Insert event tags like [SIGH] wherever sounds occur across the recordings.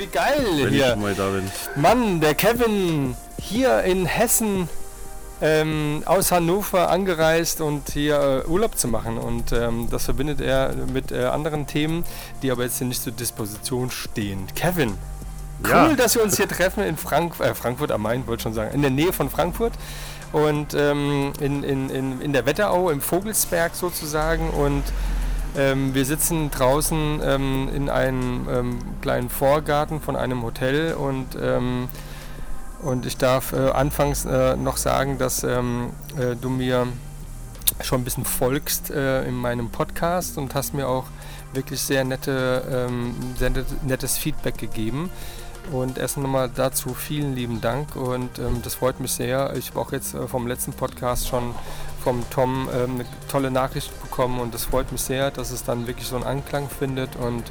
Wie geil Wenn ich hier. schon mal da bin. Mann, der Kevin hier in Hessen ähm, aus Hannover angereist und hier äh, Urlaub zu machen. Und ähm, das verbindet er mit äh, anderen Themen, die aber jetzt hier nicht zur Disposition stehen. Kevin, cool, Ja. dass wir uns hier treffen in Frank äh, Frankfurt am Main, wollte schon sagen, in der Nähe von Frankfurt. Und ähm, in, in, in, in der Wetterau, im Vogelsberg sozusagen. Und ähm, wir sitzen draußen ähm, in einem ähm, kleinen Vorgarten von einem Hotel und, ähm, und ich darf äh, anfangs äh, noch sagen, dass ähm, äh, du mir schon ein bisschen folgst äh, in meinem Podcast und hast mir auch wirklich sehr, nette, ähm, sehr net- nettes Feedback gegeben. Und erst nochmal dazu vielen lieben Dank und ähm, das freut mich sehr. Ich habe auch jetzt äh, vom letzten Podcast schon vom Tom ähm, eine tolle Nachricht bekommen und das freut mich sehr, dass es dann wirklich so einen Anklang findet und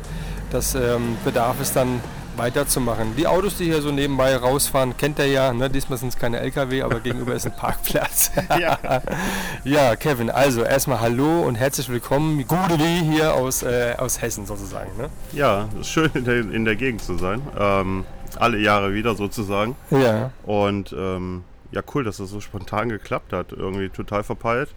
das ähm, bedarf es dann weiterzumachen. Die Autos, die hier so nebenbei rausfahren, kennt er ja. Ne? Diesmal sind es keine LKW, aber gegenüber ist ein Parkplatz. [LAUGHS] Ja. [LAUGHS] ja, Kevin, also erstmal Hallo und herzlich willkommen. Gute wie hier aus, äh, aus Hessen sozusagen. Ne? ja, schön in der, in der Gegend zu sein. Ähm, alle Jahre wieder sozusagen. Ja. Und ähm, ja, cool, dass das so spontan geklappt hat. Irgendwie total verpeilt.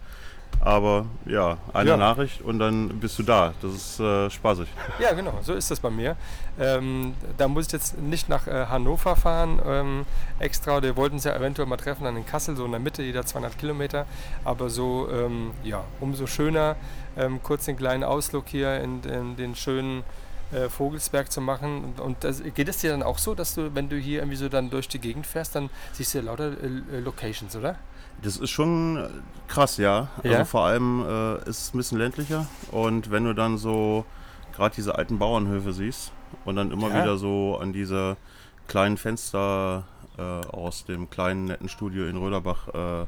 Aber ja, eine Ja. Nachricht und dann bist du da. Das ist äh, spaßig. [LAUGHS] Ja, genau, so ist das bei mir. Ähm, da muss ich jetzt nicht nach äh, Hannover fahren ähm, extra. Wir wollten uns ja eventuell mal treffen dann in Kassel, so in der Mitte, jeder 200 Kilometer. Aber so, ähm, ja, umso schöner, ähm, kurz den kleinen Ausflug hier in, in den schönen äh, Vogelsberg zu machen. Und, das, geht es dir dann auch so, dass du, wenn du hier irgendwie so dann durch die Gegend fährst, dann siehst du ja lauter äh, Locations, oder? Das ist schon äh, krass, ja. Also Ja? vor allem äh, ist es ein bisschen ländlicher. Und wenn du dann so gerade diese alten Bauernhöfe siehst und dann immer Ja. wieder so an diese kleinen Fenster äh, aus dem kleinen netten Studio in Röderbach äh,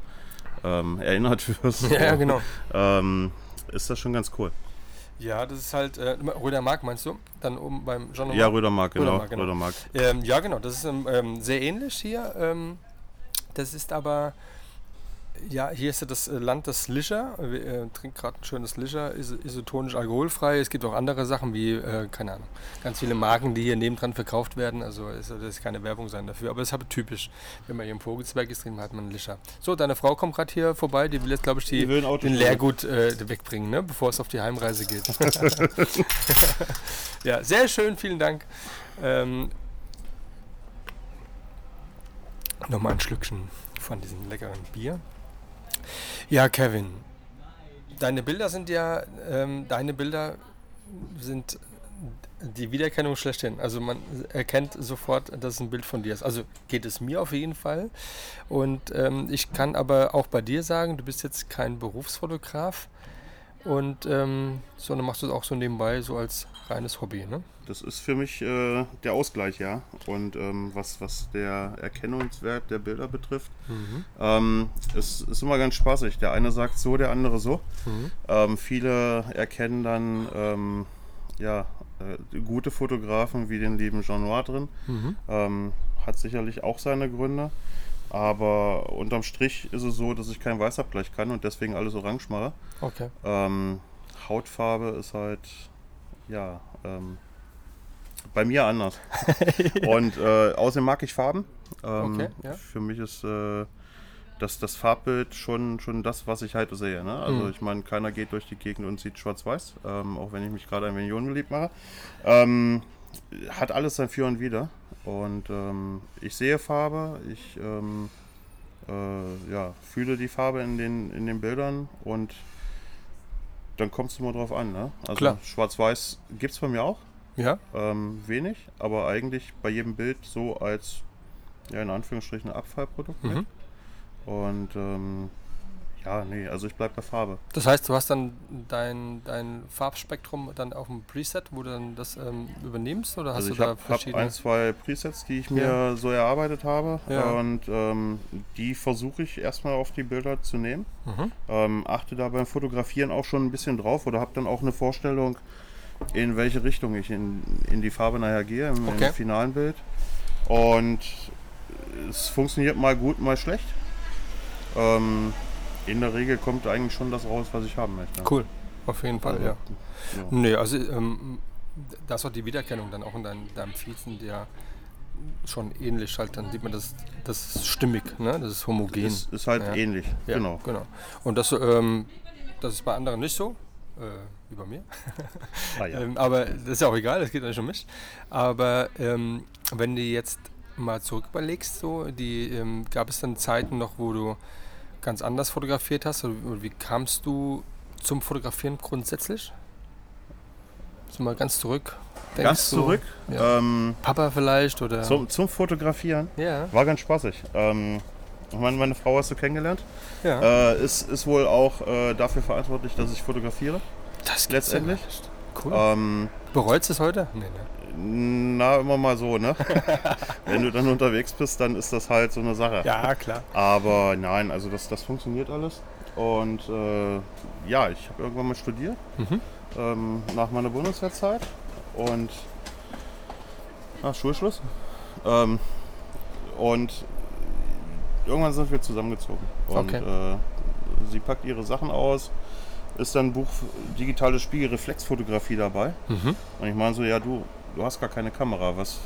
ähm, erinnert [LAUGHS] wirst, Ja, genau. ähm, ist das schon ganz cool. Ja, das ist halt, äh, Rödermark meinst du? Dann oben beim Jean Ja, Rödermark, genau. Rödermark, genau. Rödermark. Ähm, ja, genau, das ist ähm, ähm, sehr ähnlich hier. Ähm, das ist aber, ja, hier ist ja das äh, Land des Lischer. Wir äh, trinken gerade ein schönes Lischer, is isotonisch alkoholfrei. Es gibt auch andere Sachen wie, äh, keine Ahnung, ganz viele Marken, die hier nebendran verkauft werden. Also das ist keine Werbung sein dafür. Aber es ist aber typisch. Wenn man hier im Vogelsberg ist, trinkt man halt einen Lischer. So, deine Frau kommt gerade hier vorbei. Die will jetzt, glaube ich, die, Die den. Leergut äh, wegbringen, ne? bevor es auf die Heimreise geht. [LAUGHS] ja, sehr schön, vielen Dank. Ähm, Nochmal ein Schlückchen von diesem leckeren Bier. Ja, Kevin, deine Bilder sind ja, ähm, deine Bilder sind die Wiedererkennung schlechthin. Also man erkennt sofort, dass es ein Bild von dir ist. Also geht es mir auf jeden Fall. Und ähm, ich kann aber auch bei dir sagen, du bist jetzt kein Berufsfotograf und ähm, sondern machst du es auch so nebenbei, so als reines Hobby, ne? Das ist für mich äh, der Ausgleich, ja. Und ähm, was, was der Erkennungswert der Bilder betrifft, ähm, es ist immer ganz spaßig. Der eine sagt so, der andere so. Ähm, viele erkennen dann ähm, ja, äh, gute Fotografen wie den lieben Jean Noir drin. Ähm, hat sicherlich auch seine Gründe. Aber unterm Strich ist es so, dass ich kein Weißabgleich kann und deswegen alles orange mache. Okay. Ähm, Hautfarbe ist halt, ja, ähm, bei mir anders. [LAUGHS] Und äh, außerdem mag ich Farben. Ähm, Okay, ja. Für mich ist äh, das, das Farbbild schon, schon das, was ich halt sehe. Ne? Also Mhm. ich meine, keiner geht durch die Gegend und sieht schwarz-weiß, ähm, auch wenn ich mich gerade ein wenig unbeliebt mache. Ähm, hat alles sein Für und Wider. Und ähm, ich sehe Farbe, ich ähm, äh, ja, fühle die Farbe in den, in den Bildern und dann kommt es immer drauf an. Ne? Also. Schwarz-Weiß gibt es bei mir auch, Ja? ähm, wenig, aber eigentlich bei jedem Bild so als, ja in Anführungsstrichen, Abfallprodukt. Mhm. mit. Und ähm, Ja, nee, also ich bleib bei Farbe. Das heißt, du hast dann dein, dein Farbspektrum dann auf dem Preset, wo du dann das ähm, übernimmst? Oder hast Also du ich da habe hab verschiedene? ein, zwei Presets, die ich mir Ja. so erarbeitet habe. Ja. Und ähm, die versuche ich erstmal auf die Bilder zu nehmen. Mhm. Ähm, achte da beim Fotografieren auch schon ein bisschen drauf oder habe dann auch eine Vorstellung, in welche Richtung ich in, in die Farbe nachher gehe im, Okay. im finalen Bild. Und es funktioniert mal gut, mal schlecht. Ähm, in der Regel kommt eigentlich schon das raus, was ich haben möchte. Cool, auf jeden Fall, Also, ja. ja. Nee, also ähm, das ist auch die Wiedererkennung dann auch in deinem, deinem Feed sind ja schon ähnlich halt, dann sieht man das, das ist stimmig, ne? das ist homogen. Ist, ist halt Ja. ähnlich, ja, genau. genau. Und das, ähm, das ist bei anderen nicht so, äh, bei mir. [LAUGHS] Ah, ja. Ähm, aber das ist ja auch egal, das geht nicht um mich. Aber ähm, wenn du jetzt mal zurück überlegst, so, die, ähm, gab es dann Zeiten noch, wo du ganz anders fotografiert hast? Oder, oder wie kamst du zum Fotografieren grundsätzlich? So mal ganz zurück. Denkst Ganz du, zurück Ja. ähm, Papa vielleicht oder. zum, zum Fotografieren. Ja. War ganz spaßig. Ähm, meine, meine Frau hast du kennengelernt. ja. Äh, ist, ist wohl auch äh, dafür verantwortlich, dass ich fotografiere. Das gibt's letztendlich. Cool. Ähm, Bereut es heute? Nee, ne. na, immer mal so, ne? [LAUGHS] Wenn du dann unterwegs bist, dann ist das halt so eine Sache. Ja, klar. Aber nein, also das, das funktioniert alles. Und äh, ja, ich habe irgendwann mal studiert, Mhm. ähm, nach meiner Bundeswehrzeit. Und nach Schulschluss. Ähm, und irgendwann sind wir zusammengezogen. Und Okay. äh, sie packt ihre Sachen aus. Ist dann ein Buch digitale Spiegelreflexfotografie dabei. Mhm. Und ich meine so, ja du, du hast gar keine Kamera. Was,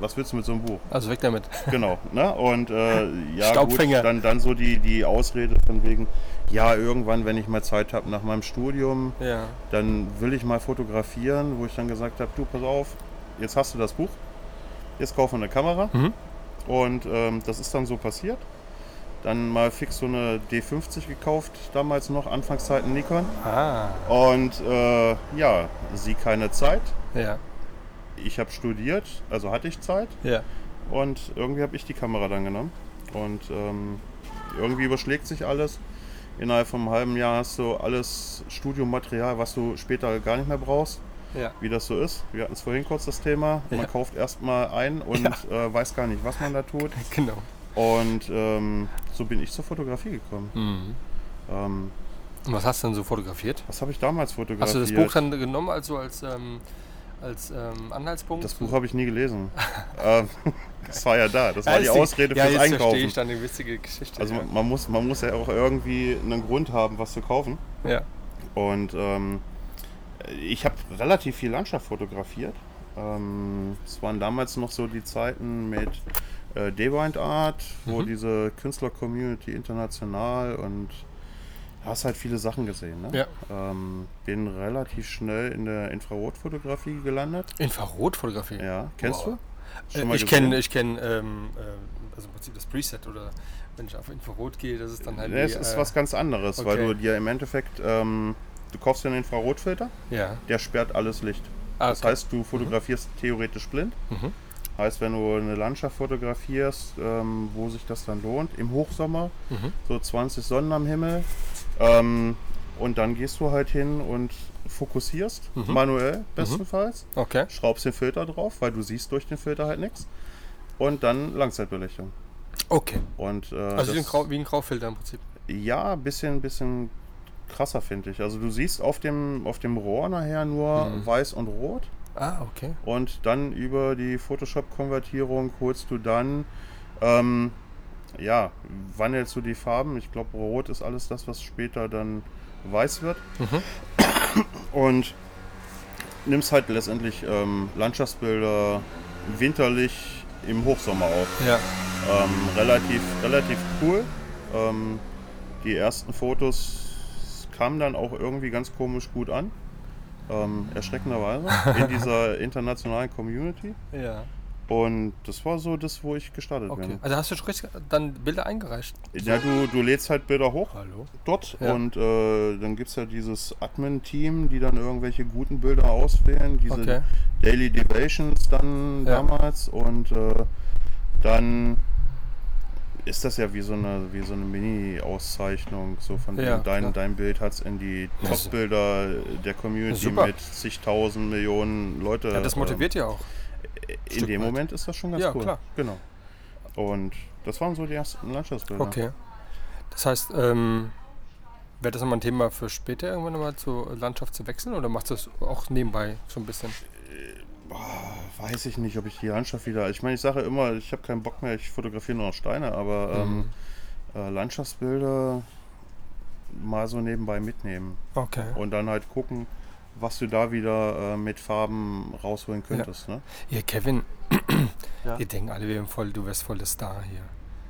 was willst du mit so einem Buch? Also weg damit. Genau, ne? Und äh, [LAUGHS] ja, Staubfänger. Gut, dann, dann so die, die Ausrede von wegen, ja, irgendwann, wenn ich mal Zeit habe nach meinem Studium, Ja. dann will ich mal fotografieren, wo ich dann gesagt habe, du, pass auf, jetzt hast du das Buch, jetzt kaufen wir eine Kamera. Mhm. Und ähm, das ist dann so passiert. Dann mal fix so eine D50 gekauft, damals noch, Anfangszeiten Nikon. Ah. Und äh, ja, sie keine Zeit. Ja. Ich habe studiert, also hatte ich Zeit. Ja. Und irgendwie habe ich die Kamera dann genommen. Und ähm, irgendwie überschlägt sich alles. Innerhalb von einem halben Jahr hast du alles Studiomaterial, was du später gar nicht mehr brauchst, Ja. wie das so ist. Wir hatten es vorhin kurz das Thema. Ja. Man kauft erstmal ein und äh, weiß gar nicht, was man da tut. [LAUGHS] Genau. Und ähm, so bin ich zur Fotografie gekommen. Mhm. Ähm, Und was hast du denn so fotografiert? was habe ich damals fotografiert? Hast du das Buch dann genommen, also als, ähm, als ähm, Anhaltspunkt? Das Buch habe ich nie gelesen. [LAUGHS] ähm, das war ja da. Das [LAUGHS] war die Ausrede ja, fürs jetzt verstehe Einkaufen. ich dann die witzige Geschichte. Also ja. man, man, muss, man muss ja auch irgendwie einen Grund haben, was zu kaufen. ja. Und ähm, ich habe relativ viel Landschaft fotografiert. Ähm, Es waren damals noch so die Zeiten mit äh, Daywind Art, wo Mhm. diese Künstler-Community international und hast halt viele Sachen gesehen. Ne? Ja. Ähm, bin relativ schnell in der Infrarotfotografie gelandet. Infrarotfotografie. Ja, kennst Wow. du? Äh, ich kenne ich kenn, ähm, äh, also im Prinzip das Preset oder wenn ich auf Infrarot gehe, das ist dann halt. Ja, wie, es ist äh, was ganz anderes, weil okay. du dir im Endeffekt, ähm, du kaufst dir einen Infrarotfilter, Ja. der sperrt alles Licht. Ah, Das okay. heißt, du fotografierst theoretisch blind. Mhm. Heißt, wenn du eine Landschaft fotografierst, ähm, wo sich das dann lohnt, im Hochsommer, Mhm. so 20 Sonnen am Himmel, ähm, und dann gehst du halt hin und fokussierst, Mhm. manuell bestenfalls, Okay. schraubst den Filter drauf, weil du siehst durch den Filter halt nichts, und dann Langzeitbelichtung. Okay. Und, äh, Also wie ein, das- Grau, wie ein Graufilter im Prinzip. ja, ein bisschen, bisschen krasser finde ich. Also du siehst auf dem, auf dem Rohr nachher nur Mhm. weiß und rot. Ah, okay. Und dann über die Photoshop-Konvertierung holst du dann, ähm, ja, wandelst du die Farben. Ich glaube, rot ist alles das, was später dann weiß wird. Mhm. Und nimmst halt letztendlich ähm, Landschaftsbilder winterlich im Hochsommer auf. Ja. Ähm, relativ, relativ cool. Ähm, die ersten Fotos kamen dann auch irgendwie ganz komisch gut an. Ähm, erschreckenderweise in dieser [LAUGHS] internationalen Community. Ja. Und das war so das, wo ich gestartet Okay. bin. Also hast du schon richtig dann Bilder eingereicht? Ja, du, du lädst halt Bilder hoch Hallo. dort Ja. und äh, dann gibt es ja dieses Admin-Team, die dann irgendwelche guten Bilder auswählen, diese Okay. Daily Deviations dann Ja. damals und äh, dann ist das ja wie so eine, wie so eine Mini-Auszeichnung. So von Ja, dem, dein, dein Bild hat es in die Top-Bilder der Community mit zigtausend Millionen Leute. ja, das motiviert ja auch. ähm, In Stück dem weit. Moment ist das schon ganz Ja, cool. klar. Genau. Und das waren so die ersten Landschaftsbilder. Okay. Das heißt, ähm, wäre das nochmal ein Thema für später irgendwann nochmal zur Landschaft zu wechseln oder machst du das auch nebenbei so ein bisschen? Weiß ich nicht, ob ich die Landschaft wieder. Ich meine, ich sage immer, ich habe keinen Bock mehr, ich fotografiere nur noch Steine, aber ähm, Mhm. äh, Landschaftsbilder mal so nebenbei mitnehmen Okay. und dann halt gucken, was du da wieder äh, mit Farben rausholen könntest. Ne? Hier, Kevin, [CLEARS THROAT] Ja. die denken alle, wir haben voll, du wärst voll der Star hier.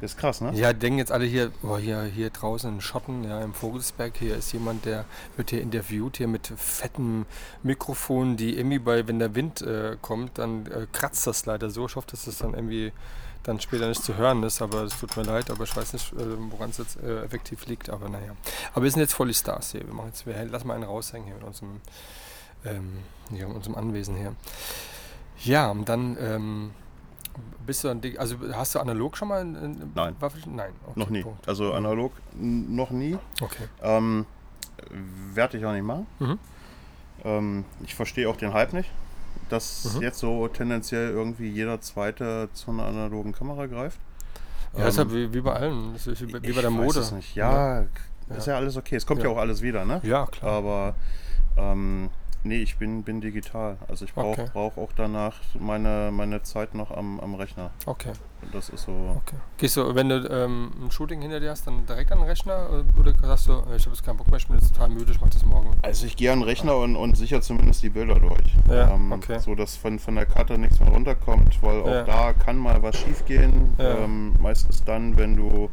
Das ist krass, ne? Ja, denken jetzt alle hier, oh, hier, hier draußen in Schotten, ja, im Vogelsberg, hier ist jemand, der wird hier interviewt, hier mit fetten Mikrofonen, die irgendwie bei, wenn der Wind äh, kommt, dann äh, kratzt das leider so. Ich hoffe, dass das dann irgendwie dann später nicht zu hören ist, aber es tut mir leid, aber ich weiß nicht, äh, woran es jetzt äh, effektiv liegt, aber naja. Aber wir sind jetzt voll die Stars hier. Wir machen jetzt, wir lassen mal einen raushängen hier in unserem, ähm, hier in unserem Anwesen hier. Ja, und dann ähm, bist du dann, also hast du analog schon mal? In, in, Nein. Waffel- Nein. Okay, noch nie. Punkt. Also analog noch nie. Okay. Ähm, Werde ich auch nicht machen. Mhm. Ähm, ich verstehe auch den Hype nicht, dass Mhm. jetzt so tendenziell irgendwie jeder Zweite zu einer analogen Kamera greift. Ja, ist ja Ähm, wie, wie bei allen. Wie, bei- wie ich bei der weiß Mode. Es nicht. Ja, Ja. ist ja alles okay. Es kommt ja, Ja. auch alles wieder, ne? Ja, klar. Aber ähm, nee, ich bin, bin digital. Also ich brauche Okay. brauch auch danach meine, meine Zeit noch am, am Rechner. Okay, das ist so. okay. Gehst du, wenn du ähm, ein Shooting hinter dir hast, dann direkt an den Rechner? äh, Oder sagst du, äh, ich habe jetzt keinen Bock mehr, ich bin jetzt total müde, ich mach das morgen? Also ich gehe an den Rechner und, und sicher zumindest die Bilder durch. Ja, ähm, okay. So dass von, von der Karte nichts mehr runterkommt, weil auch Ja. da kann mal was schief gehen. Ja. Ähm, meistens dann, wenn du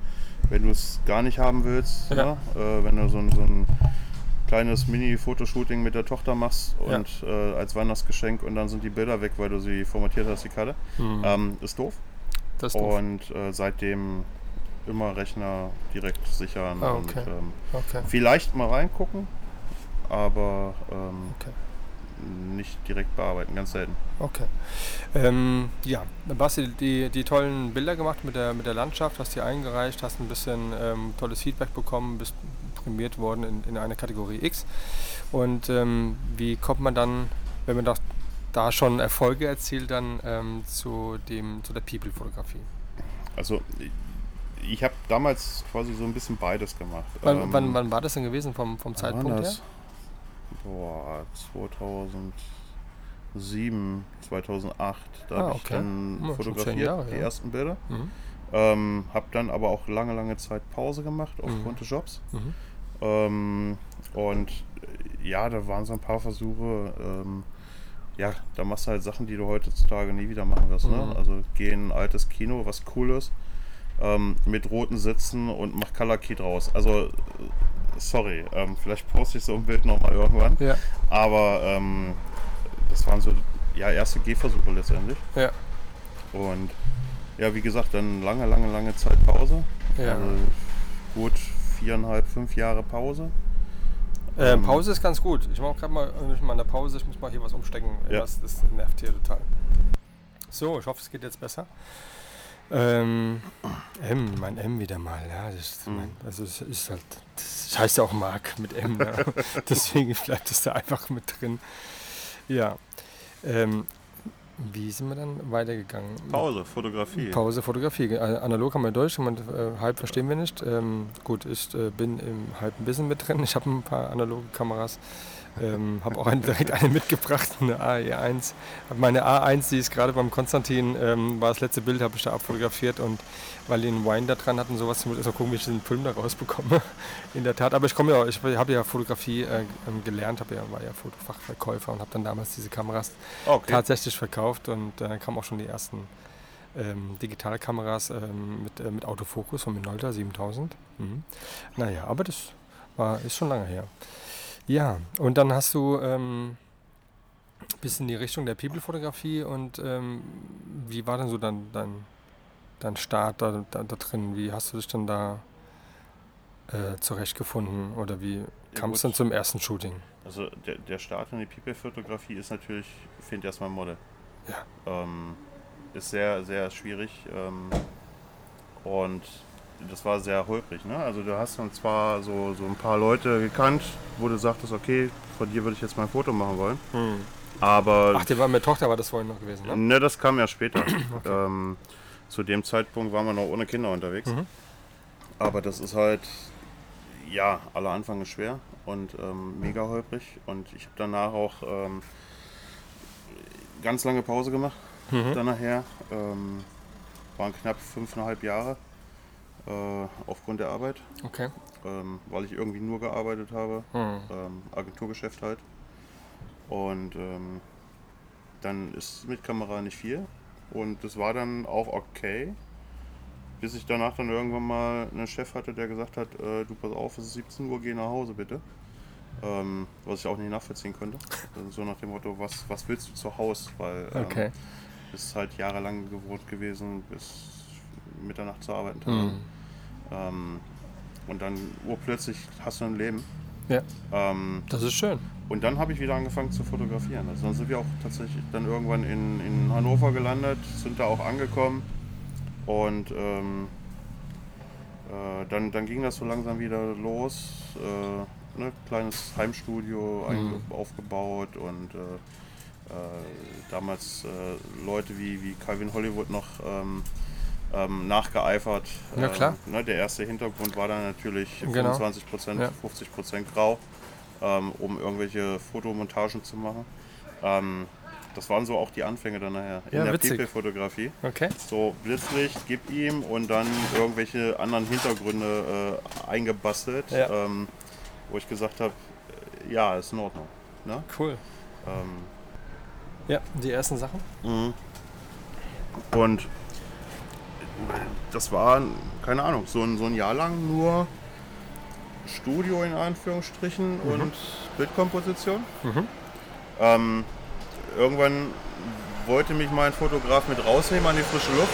wenn du es gar nicht haben willst, Ja. ne? äh, wenn du so ein, so ein kleines Mini-Fotoshooting mit der Tochter machst Ja. und äh, als Weihnachtsgeschenk und dann sind die Bilder weg, weil du sie formatiert hast, die Karte. Hm. Ähm, ist doof. das ist doof. Und äh, seitdem immer Rechner direkt sichern Ah, und okay. ähm, Okay. vielleicht mal reingucken, aber ähm, Okay. nicht direkt bearbeiten, ganz selten. Okay. Ähm, ja, dann hast du die, die tollen Bilder gemacht mit der, mit der Landschaft, hast die eingereicht, hast ein bisschen ähm, tolles Feedback bekommen, bist prämiert worden in, in einer Kategorie X. Und ähm, wie kommt man dann, wenn man doch da schon Erfolge erzielt, dann ähm, zu, dem, zu der People-Fotografie? Also ich, ich habe damals quasi so ein bisschen beides gemacht. Wann, Ähm, wann, wann war das denn gewesen vom, vom Zeitpunkt her? Boah, 2007, 2008, da Ah, habe ich okay. dann Ja, zehn fotografiert, Jahre, die ja. ersten Bilder. Mhm. Ähm, habe dann aber auch lange, lange Zeit Pause gemacht aufgrund Mhm. des Jobs. Mhm. Ähm, und äh, ja, da waren so ein paar Versuche. Ähm, ja, da machst du halt Sachen, die du heutzutage nie wieder machen wirst. Mhm. Ne? Also geh in ein altes Kino, was cool ist, ähm, mit roten Sitzen und mach Color Key draus. Also, äh, sorry, ähm, vielleicht poste ich so ein Bild nochmal irgendwann. Ja, Aber ähm, das waren so, ja, erste Gehversuche letztendlich. ja, Und ja, wie gesagt, dann lange, lange, lange Zeit Pause. ja. Also gut viereinhalb, fünf Jahre Pause. Äh, Pause ist ganz gut. Ich mache gerade mal, ich mal eine Pause. Ich muss mal hier was umstecken. Ja. Das, das nervt hier total. So, ich hoffe, es geht jetzt besser. Ähm, M, mein M wieder mal. Ja, das, ist Mhm. mein, also es ist halt, das heißt ja auch Mark mit M. Ja. [LAUGHS] Deswegen bleibt es da einfach mit drin. Ja. Ähm, wie sind wir dann weitergegangen? Pause, Fotografie. Pause, Fotografie. Äh, Analog haben wir durch, und, äh, halb verstehen wir nicht. Ähm, gut, ich äh, bin im halben bisschen mit drin. Ich habe ein paar analoge Kameras. Ähm, habe auch eine, direkt eine mitgebracht, eine AE1. Hab Meine A1, die ist gerade beim Konstantin, ähm, war das letzte Bild, habe ich da abfotografiert und weil die einen Wine da dran hatten, sowas, muss ich erst mal gucken, wie ich den Film da rausbekomme. [LAUGHS] In der Tat, aber ich komme ja, ich habe ja Fotografie äh, ähm, gelernt, habe ja, war ja Fotofachverkäufer und habe dann damals diese Kameras Okay. tatsächlich verkauft und dann kamen auch schon die ersten ähm, Digitalkameras ähm, mit, äh, mit Autofokus von Minolta 7000. Mhm. Naja, aber das war, ist schon lange her. Ja, und dann hast du ähm, bis in die Richtung der People-Fotografie und ähm, wie war denn so dann dein, dein Start da, da, da drin? Wie hast du dich dann da äh, zurechtgefunden oder wie kam es gut. dann zum ersten Shooting? Also der, der Start in die People-Fotografie ist natürlich, find erstmal ein Model. Ja. Ähm, ist sehr, sehr schwierig. Ähm, und das war sehr holprig. Ne? Also du hast dann zwar so, so ein paar Leute gekannt, wo du sagtest, okay, von dir würde ich jetzt mal ein Foto machen wollen. Aber Ach, der war mit Tochter, war das vorhin noch gewesen, ne? ne, das kam ja später. [CLEARS THROAT] ähm, zu dem Zeitpunkt waren wir noch ohne Kinder unterwegs. Mhm. Aber das ist halt, ja, aller Anfang ist schwer und ähm, mega holprig. Und ich habe danach auch ähm, ganz lange Pause gemacht. Mhm. Dann nachher. Ähm, waren knapp fünfeinhalb Jahre äh, aufgrund der Arbeit, Okay. ähm, weil ich irgendwie nur gearbeitet habe. Hm. Ähm, Agenturgeschäft halt. Und ähm, dann ist mit Kamera nicht viel. Und das war dann auch okay. Bis ich danach dann irgendwann mal einen Chef hatte, der gesagt hat, äh, du pass auf, es ist 17 Uhr, geh nach Hause bitte. Ähm, was ich auch nicht nachvollziehen konnte. Also so nach dem Motto, was, was willst du zu Hause? Weil ähm, Okay. ist halt jahrelang gewohnt gewesen, bis Mitternacht zu arbeiten. Hm. Ähm, und dann urplötzlich hast du ein Leben. Ja, Ähm, das ist schön. und dann habe ich wieder angefangen zu fotografieren. Also dann sind wir auch tatsächlich dann irgendwann in, in Hannover gelandet, sind da auch angekommen. Und ähm, äh, dann, dann ging das so langsam wieder los. Äh, ne, kleines Heimstudio einge- aufgebaut und äh, äh, damals äh, Leute wie, wie Calvin Hollywood noch ähm, ähm, nachgeeifert. Ja, klar. Ähm, ne, der erste Hintergrund war dann natürlich Genau. 25%, Ja. 50% grau, ähm, um irgendwelche Fotomontagen zu machen. Ähm, das waren so auch die Anfänge dann nachher in Ja, der. People-Fotografie. Okay. So Blitzlicht, gib ihm und dann irgendwelche anderen Hintergründe äh, eingebastelt, Ja. ähm, wo ich gesagt habe, ja, ist in Ordnung. Ne? Cool. Ähm, Ja, die ersten Sachen? Mhm. Und das war, keine Ahnung, so ein, so ein Jahr lang nur Studio in Anführungsstrichen und Bildkomposition. Mhm. Ähm, irgendwann wollte mich mein Fotograf mit rausnehmen an die frische Luft.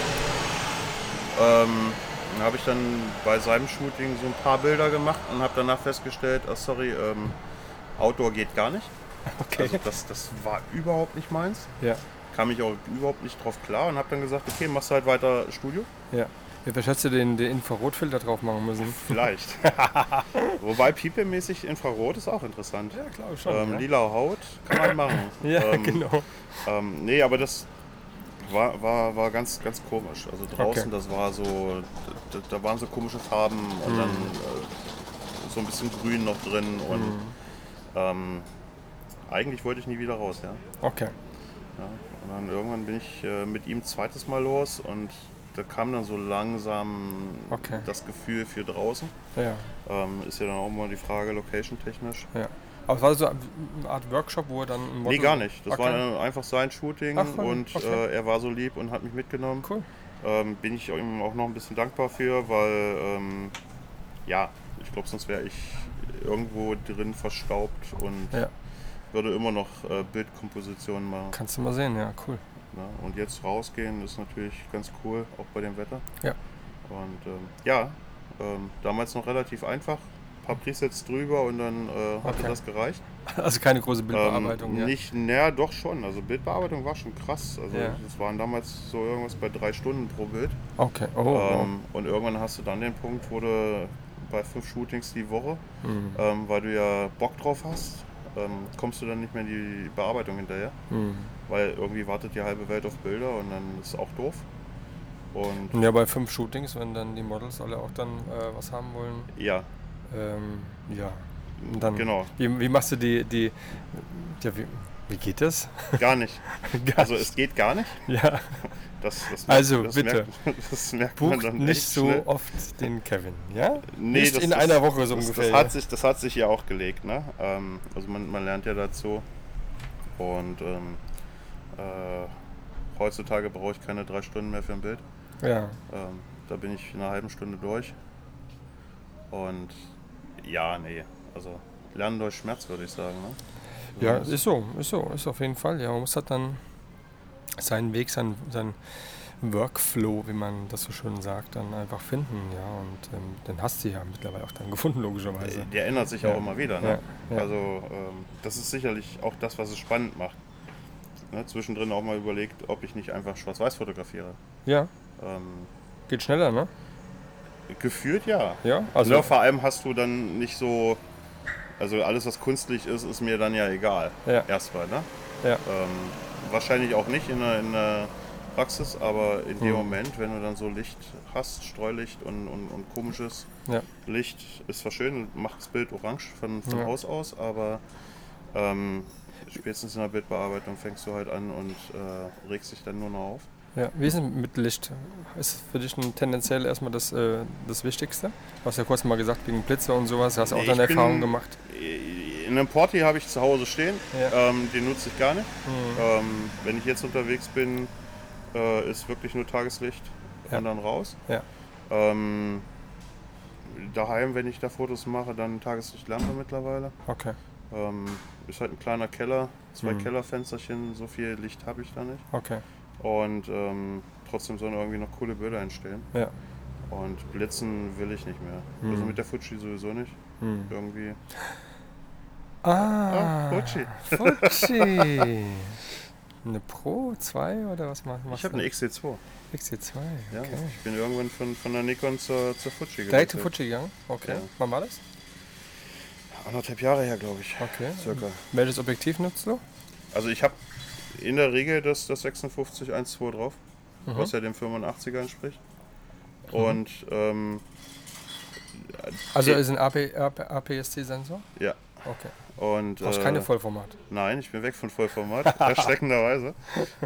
Ähm, dann habe ich dann bei seinem Shooting so ein paar Bilder gemacht und habe danach festgestellt, ah, sorry, ähm, Outdoor geht gar nicht. [LAUGHS] Okay. Also das, das war überhaupt nicht meins ja, kam ich auch überhaupt nicht drauf klar und habe dann gesagt, okay, machst du halt weiter Studio? ja. ja vielleicht hättest du den, den Infrarotfilter drauf machen müssen. Vielleicht. [LAUGHS] Wobei People-mäßig Infrarot ist auch interessant. Ja, glaube ich schon. ähm, ja. Lila Haut kann man machen. [LAUGHS] ja, ähm, genau. Ähm, nee, aber das war, war, war ganz, ganz komisch. Also draußen, Okay. das war so, da, da waren so komische Farben und Mhm. dann äh, so ein bisschen Grün noch drin und Mhm. ähm, eigentlich wollte ich nie wieder raus, ja. Okay. Ja, und dann irgendwann bin ich äh, mit ihm zweites Mal los und da kam dann so langsam Okay. das Gefühl für draußen. Ja, Ähm, ist ja dann auch mal die Frage, location-technisch. ja. Aber es war so eine Art Workshop, wo er dann ein Nee, gar nicht. Das Okay. war einfach sein Shooting Ach, und Okay. äh, er war so lieb und hat mich mitgenommen. Cool. Ähm, bin ich ihm auch noch ein bisschen dankbar für, weil ähm, ja, ich glaube, sonst wäre ich irgendwo drin verstaubt und Ja. Würde immer noch äh, Bildkompositionen machen. Kannst du mal sehen, ja, cool. Ne? Und jetzt rausgehen ist natürlich ganz cool, auch bei dem Wetter. Ja. Und ähm, ja, ähm, damals noch relativ einfach. Ein paar Presets drüber und dann äh, hatte Okay. das gereicht. Also keine große Bildbearbeitung, ähm, ja. Nicht, naja, doch schon. Also Bildbearbeitung war schon krass. Also Ja. das waren damals so irgendwas bei drei Stunden pro Bild. Okay. Oh, oh. Ähm, und irgendwann hast du dann den Punkt, wo du bei fünf Shootings die Woche, Hm. ähm, weil du ja Bock drauf hast, ähm, kommst du dann nicht mehr in die Bearbeitung hinterher. Hm. Weil irgendwie wartet die halbe Welt auf Bilder und dann ist es auch doof. Und Ja, bei fünf Shootings, wenn dann die Models alle auch dann äh, was haben wollen, ja, ähm, ja. Und dann, genau, Wie, wie machst du die, die ja, wie, wie geht das? gar nicht. [LAUGHS] Gar Also es geht gar nicht. ja, Das, das Also, das bitte. Merkt, [LAUGHS] das merkt man bucht dann nicht so schnell. oft den Kevin, ja? Nee, nicht in einer Woche so das, ungefähr. Das hat, sich, das hat sich ja auch gelegt. Ne? Ähm, also man, man lernt ja dazu. Und ähm, äh, heutzutage brauche ich keine drei Stunden mehr für ein Bild. ja. Ähm, da bin ich in einer halben Stunde durch. Und ja, nee, also lernen durch Schmerz, würde ich sagen. Ne? Ja, ist so, ist so, ist auf jeden Fall. Ja, man muss halt dann seinen Weg, seinen, seinen Workflow, wie man das so schön sagt, dann einfach finden. Ja, und ähm, den hast du ja mittlerweile auch dann gefunden, logischerweise. Der ändert sich Ja. auch immer wieder. Ne? Ja, ja. Also ähm, das ist sicherlich auch das, was es spannend macht. Ne? Zwischendrin auch mal überlegt, ob ich nicht einfach schwarz-weiß fotografiere. Ja, Ähm, geht schneller, ne? Gefühlt ja. Ja, Also ja, vor allem hast du dann nicht so. Also alles, was künstlich ist, ist mir dann ja egal. Ja. Erstmal, ne? ja. Ähm, wahrscheinlich auch nicht in der, in der Praxis, aber in dem Mhm. Moment, wenn du dann so Licht hast, Streulicht und, und, und komisches Ja. Licht, ist zwar schön, macht das Bild orange von, von Ja. Haus aus, aber ähm, spätestens in der Bildbearbeitung fängst du halt an und äh, regst dich dann nur noch auf. Ja, wie ist es mit Licht? Ist für dich tendenziell erstmal das, äh, das Wichtigste? Du hast ja kurz mal gesagt, wegen Blitze und sowas, hast du auch deine ich bin- Erfahrung gemacht. In einem Porti habe ich zu Hause stehen, Ja. ähm, den nutze ich gar nicht. Mhm. Ähm, wenn ich jetzt unterwegs bin, äh, ist wirklich nur Tageslicht Ja. und dann raus. Ja. Ähm, daheim, wenn ich da Fotos mache, dann Tageslichtlampe mittlerweile. Okay, Ähm, ist halt ein kleiner Keller, zwei Mhm. Kellerfensterchen, so viel Licht habe ich da nicht. okay. Und ähm, trotzdem sollen irgendwie noch coole Bilder entstehen. Ja. Und blitzen will ich nicht mehr. Mhm. Also mit der Fuji sowieso nicht. Mhm. Irgendwie. Ah, Ah, Fuji. Fuji. [LAUGHS] Eine Pro 2 oder was machst Ich habe eine XT2. XT2, Ja, okay. ich bin irgendwann von, von der Nikon zur, zur Fuji Direkt zu gewechselt. Fuji gegangen? Okay. Ja. Wann war das? Anderthalb Jahre her, glaube ich. Okay. Circa. Welches Objektiv nutzt du? Also ich habe in der Regel das, das 56 1.2 drauf, Mhm. was ja dem 85er entspricht. Und ähm, Also ist ein AP, AP, APS-C-Sensor? ja. Okay. Und, Du brauchst äh, keine Vollformat. Nein, ich bin weg von Vollformat, [LAUGHS] erschreckenderweise.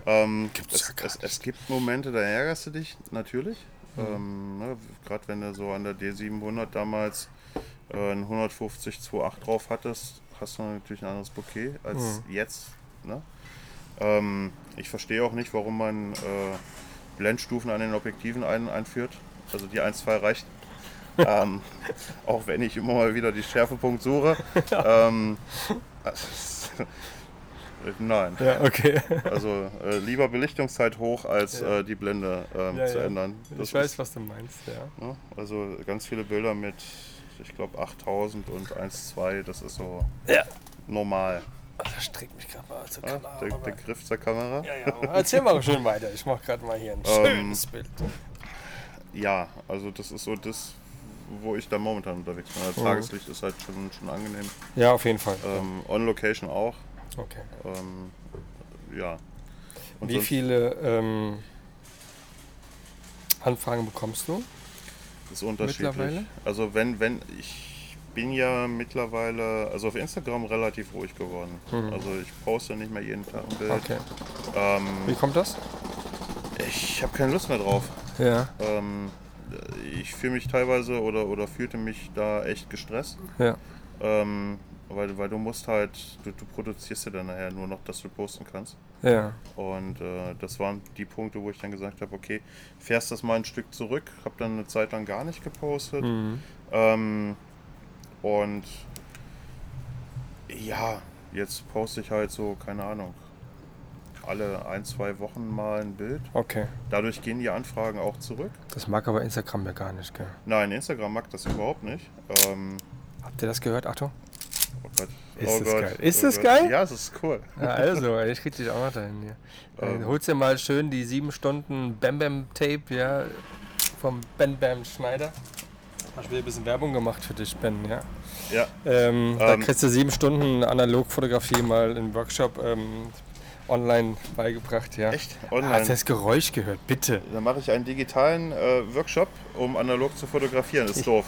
ähm, Gibt's es, ja gar es, es gibt Momente, da ärgerst du dich natürlich. Mhm. Ähm, ne, Gerade wenn du so an der D700 damals äh, ein 150 2.8 drauf hattest, hast du natürlich ein anderes Bouquet als Mhm. jetzt. Ne? Ähm, ich verstehe auch nicht, warum man äh, Blendstufen an den Objektiven ein, einführt. Also die 1.2 reicht. [LAUGHS] ähm, auch wenn ich immer mal wieder die Schärfepunkt suche. [LAUGHS] ähm, [LAUGHS] nein. Ja, okay. Also äh, lieber Belichtungszeit hoch, als Ja. äh, die Blende ähm, Ja, zu ändern. Das ich weiß, ist, was du meinst, ja. ne? Also ganz viele Bilder mit, ich glaube, 8000 und 1,2, das ist so normal. Das streckt mich gerade mal zur Ja? Der, der Griff zur Kamera. Ja, ja. Erzähl mal schön weiter. Ich mach gerade mal hier ein Ähm, schönes Bild. Ja, also das ist so das, wo ich da momentan unterwegs bin. Also Mhm. Tageslicht ist halt schon, schon angenehm. Ja, auf jeden Fall. Ähm, On Location auch. Okay. Ähm, ja. Und Wie viele ähm, Anfragen bekommst du? ist unterschiedlich. mittlerweile? Also wenn, wenn, ich bin ja mittlerweile, also auf Instagram relativ ruhig geworden. Mhm. Also ich poste nicht mehr jeden Tag ein Bild. Okay. Ähm, Wie kommt das? ich habe keine Lust mehr drauf. Ja. Ähm, ich fühle mich teilweise oder, oder fühlte mich da echt gestresst. Ja. Ähm, weil, weil du musst halt, du, du produzierst ja dann nachher nur noch, dass du posten kannst. Ja. Und äh, das waren die Punkte, wo ich dann gesagt habe, okay, fährst das mal ein Stück zurück. Habe dann eine Zeit lang gar nicht gepostet. Mhm. Ähm, und ja, jetzt poste ich halt so, keine Ahnung, alle ein, zwei Wochen mal ein Bild. Okay. Dadurch gehen die Anfragen auch zurück. Das mag aber Instagram ja gar nicht, gell? Nein, Instagram mag das überhaupt nicht. Ähm, Habt ihr das gehört, Achtung? oh Gott. Ist oh das Gott, geil. Ist oh das Gott. geil? Ja, es ist cool. Ja, also, [LAUGHS] ich krieg dich auch noch dahin hier. Ähm. Äh, holst dir mal schön die sieben Stunden Bam Bam Tape, ja, vom Ben Bam Schneider. Hast wieder ein bisschen Werbung gemacht für dich, Ben, ja. Ja, Ähm, da Ähm. kriegst du sieben Stunden Analogfotografie mal im Workshop ähm, online beigebracht, ja. echt? Hast Online. du das Geräusch gehört? Bitte. Dann mache ich einen digitalen äh, Workshop, um analog zu fotografieren. Ist [LAUGHS] doof.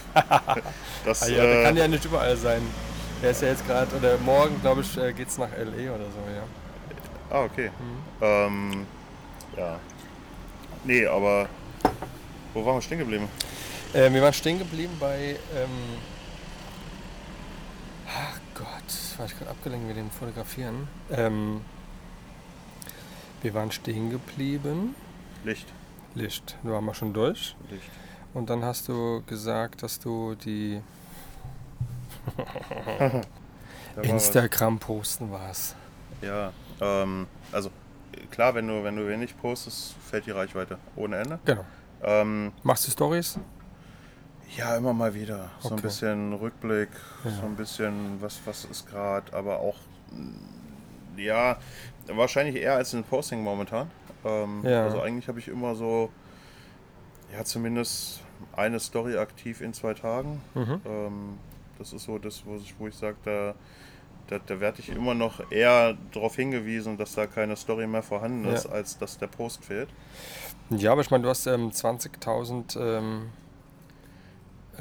Das, Ah, ja, der äh, kann ja nicht überall sein. Der ist ja jetzt gerade, oder morgen, glaube ich, äh, geht's nach L.A. oder so, ja. Ah, okay. Mhm. Ähm, ja. Nee, aber wo waren wir stehen geblieben? Äh, wir waren stehen geblieben bei. Ähm, ach Gott, war ich gerade abgelenkt mit dem Fotografieren. Ähm, wir waren stehen geblieben. Licht. Licht, da waren wir schon durch. Licht. Und dann hast du gesagt, dass du die [LAUGHS] Da. Instagram posten warst. Ja, ähm, also klar, wenn du, wenn du wenig postest, fällt die Reichweite ohne Ende. Genau. Ähm, Machst du Stories? Ja, immer mal wieder. So ein Okay. bisschen Rückblick, Ja. so ein bisschen, was, was ist gerade, aber auch, mm, ja, wahrscheinlich eher als ein Posting momentan. Ähm, Ja. Also eigentlich habe ich immer so, Ja, zumindest eine Story aktiv in zwei Tagen. Mhm. Ähm, das ist so das, wo ich, wo ich sage, da, da, da werde ich immer noch eher darauf hingewiesen, dass da keine Story mehr vorhanden ist, Ja. als dass der Post fehlt. Ja, aber ich meine, du hast ähm, 20.000 ähm,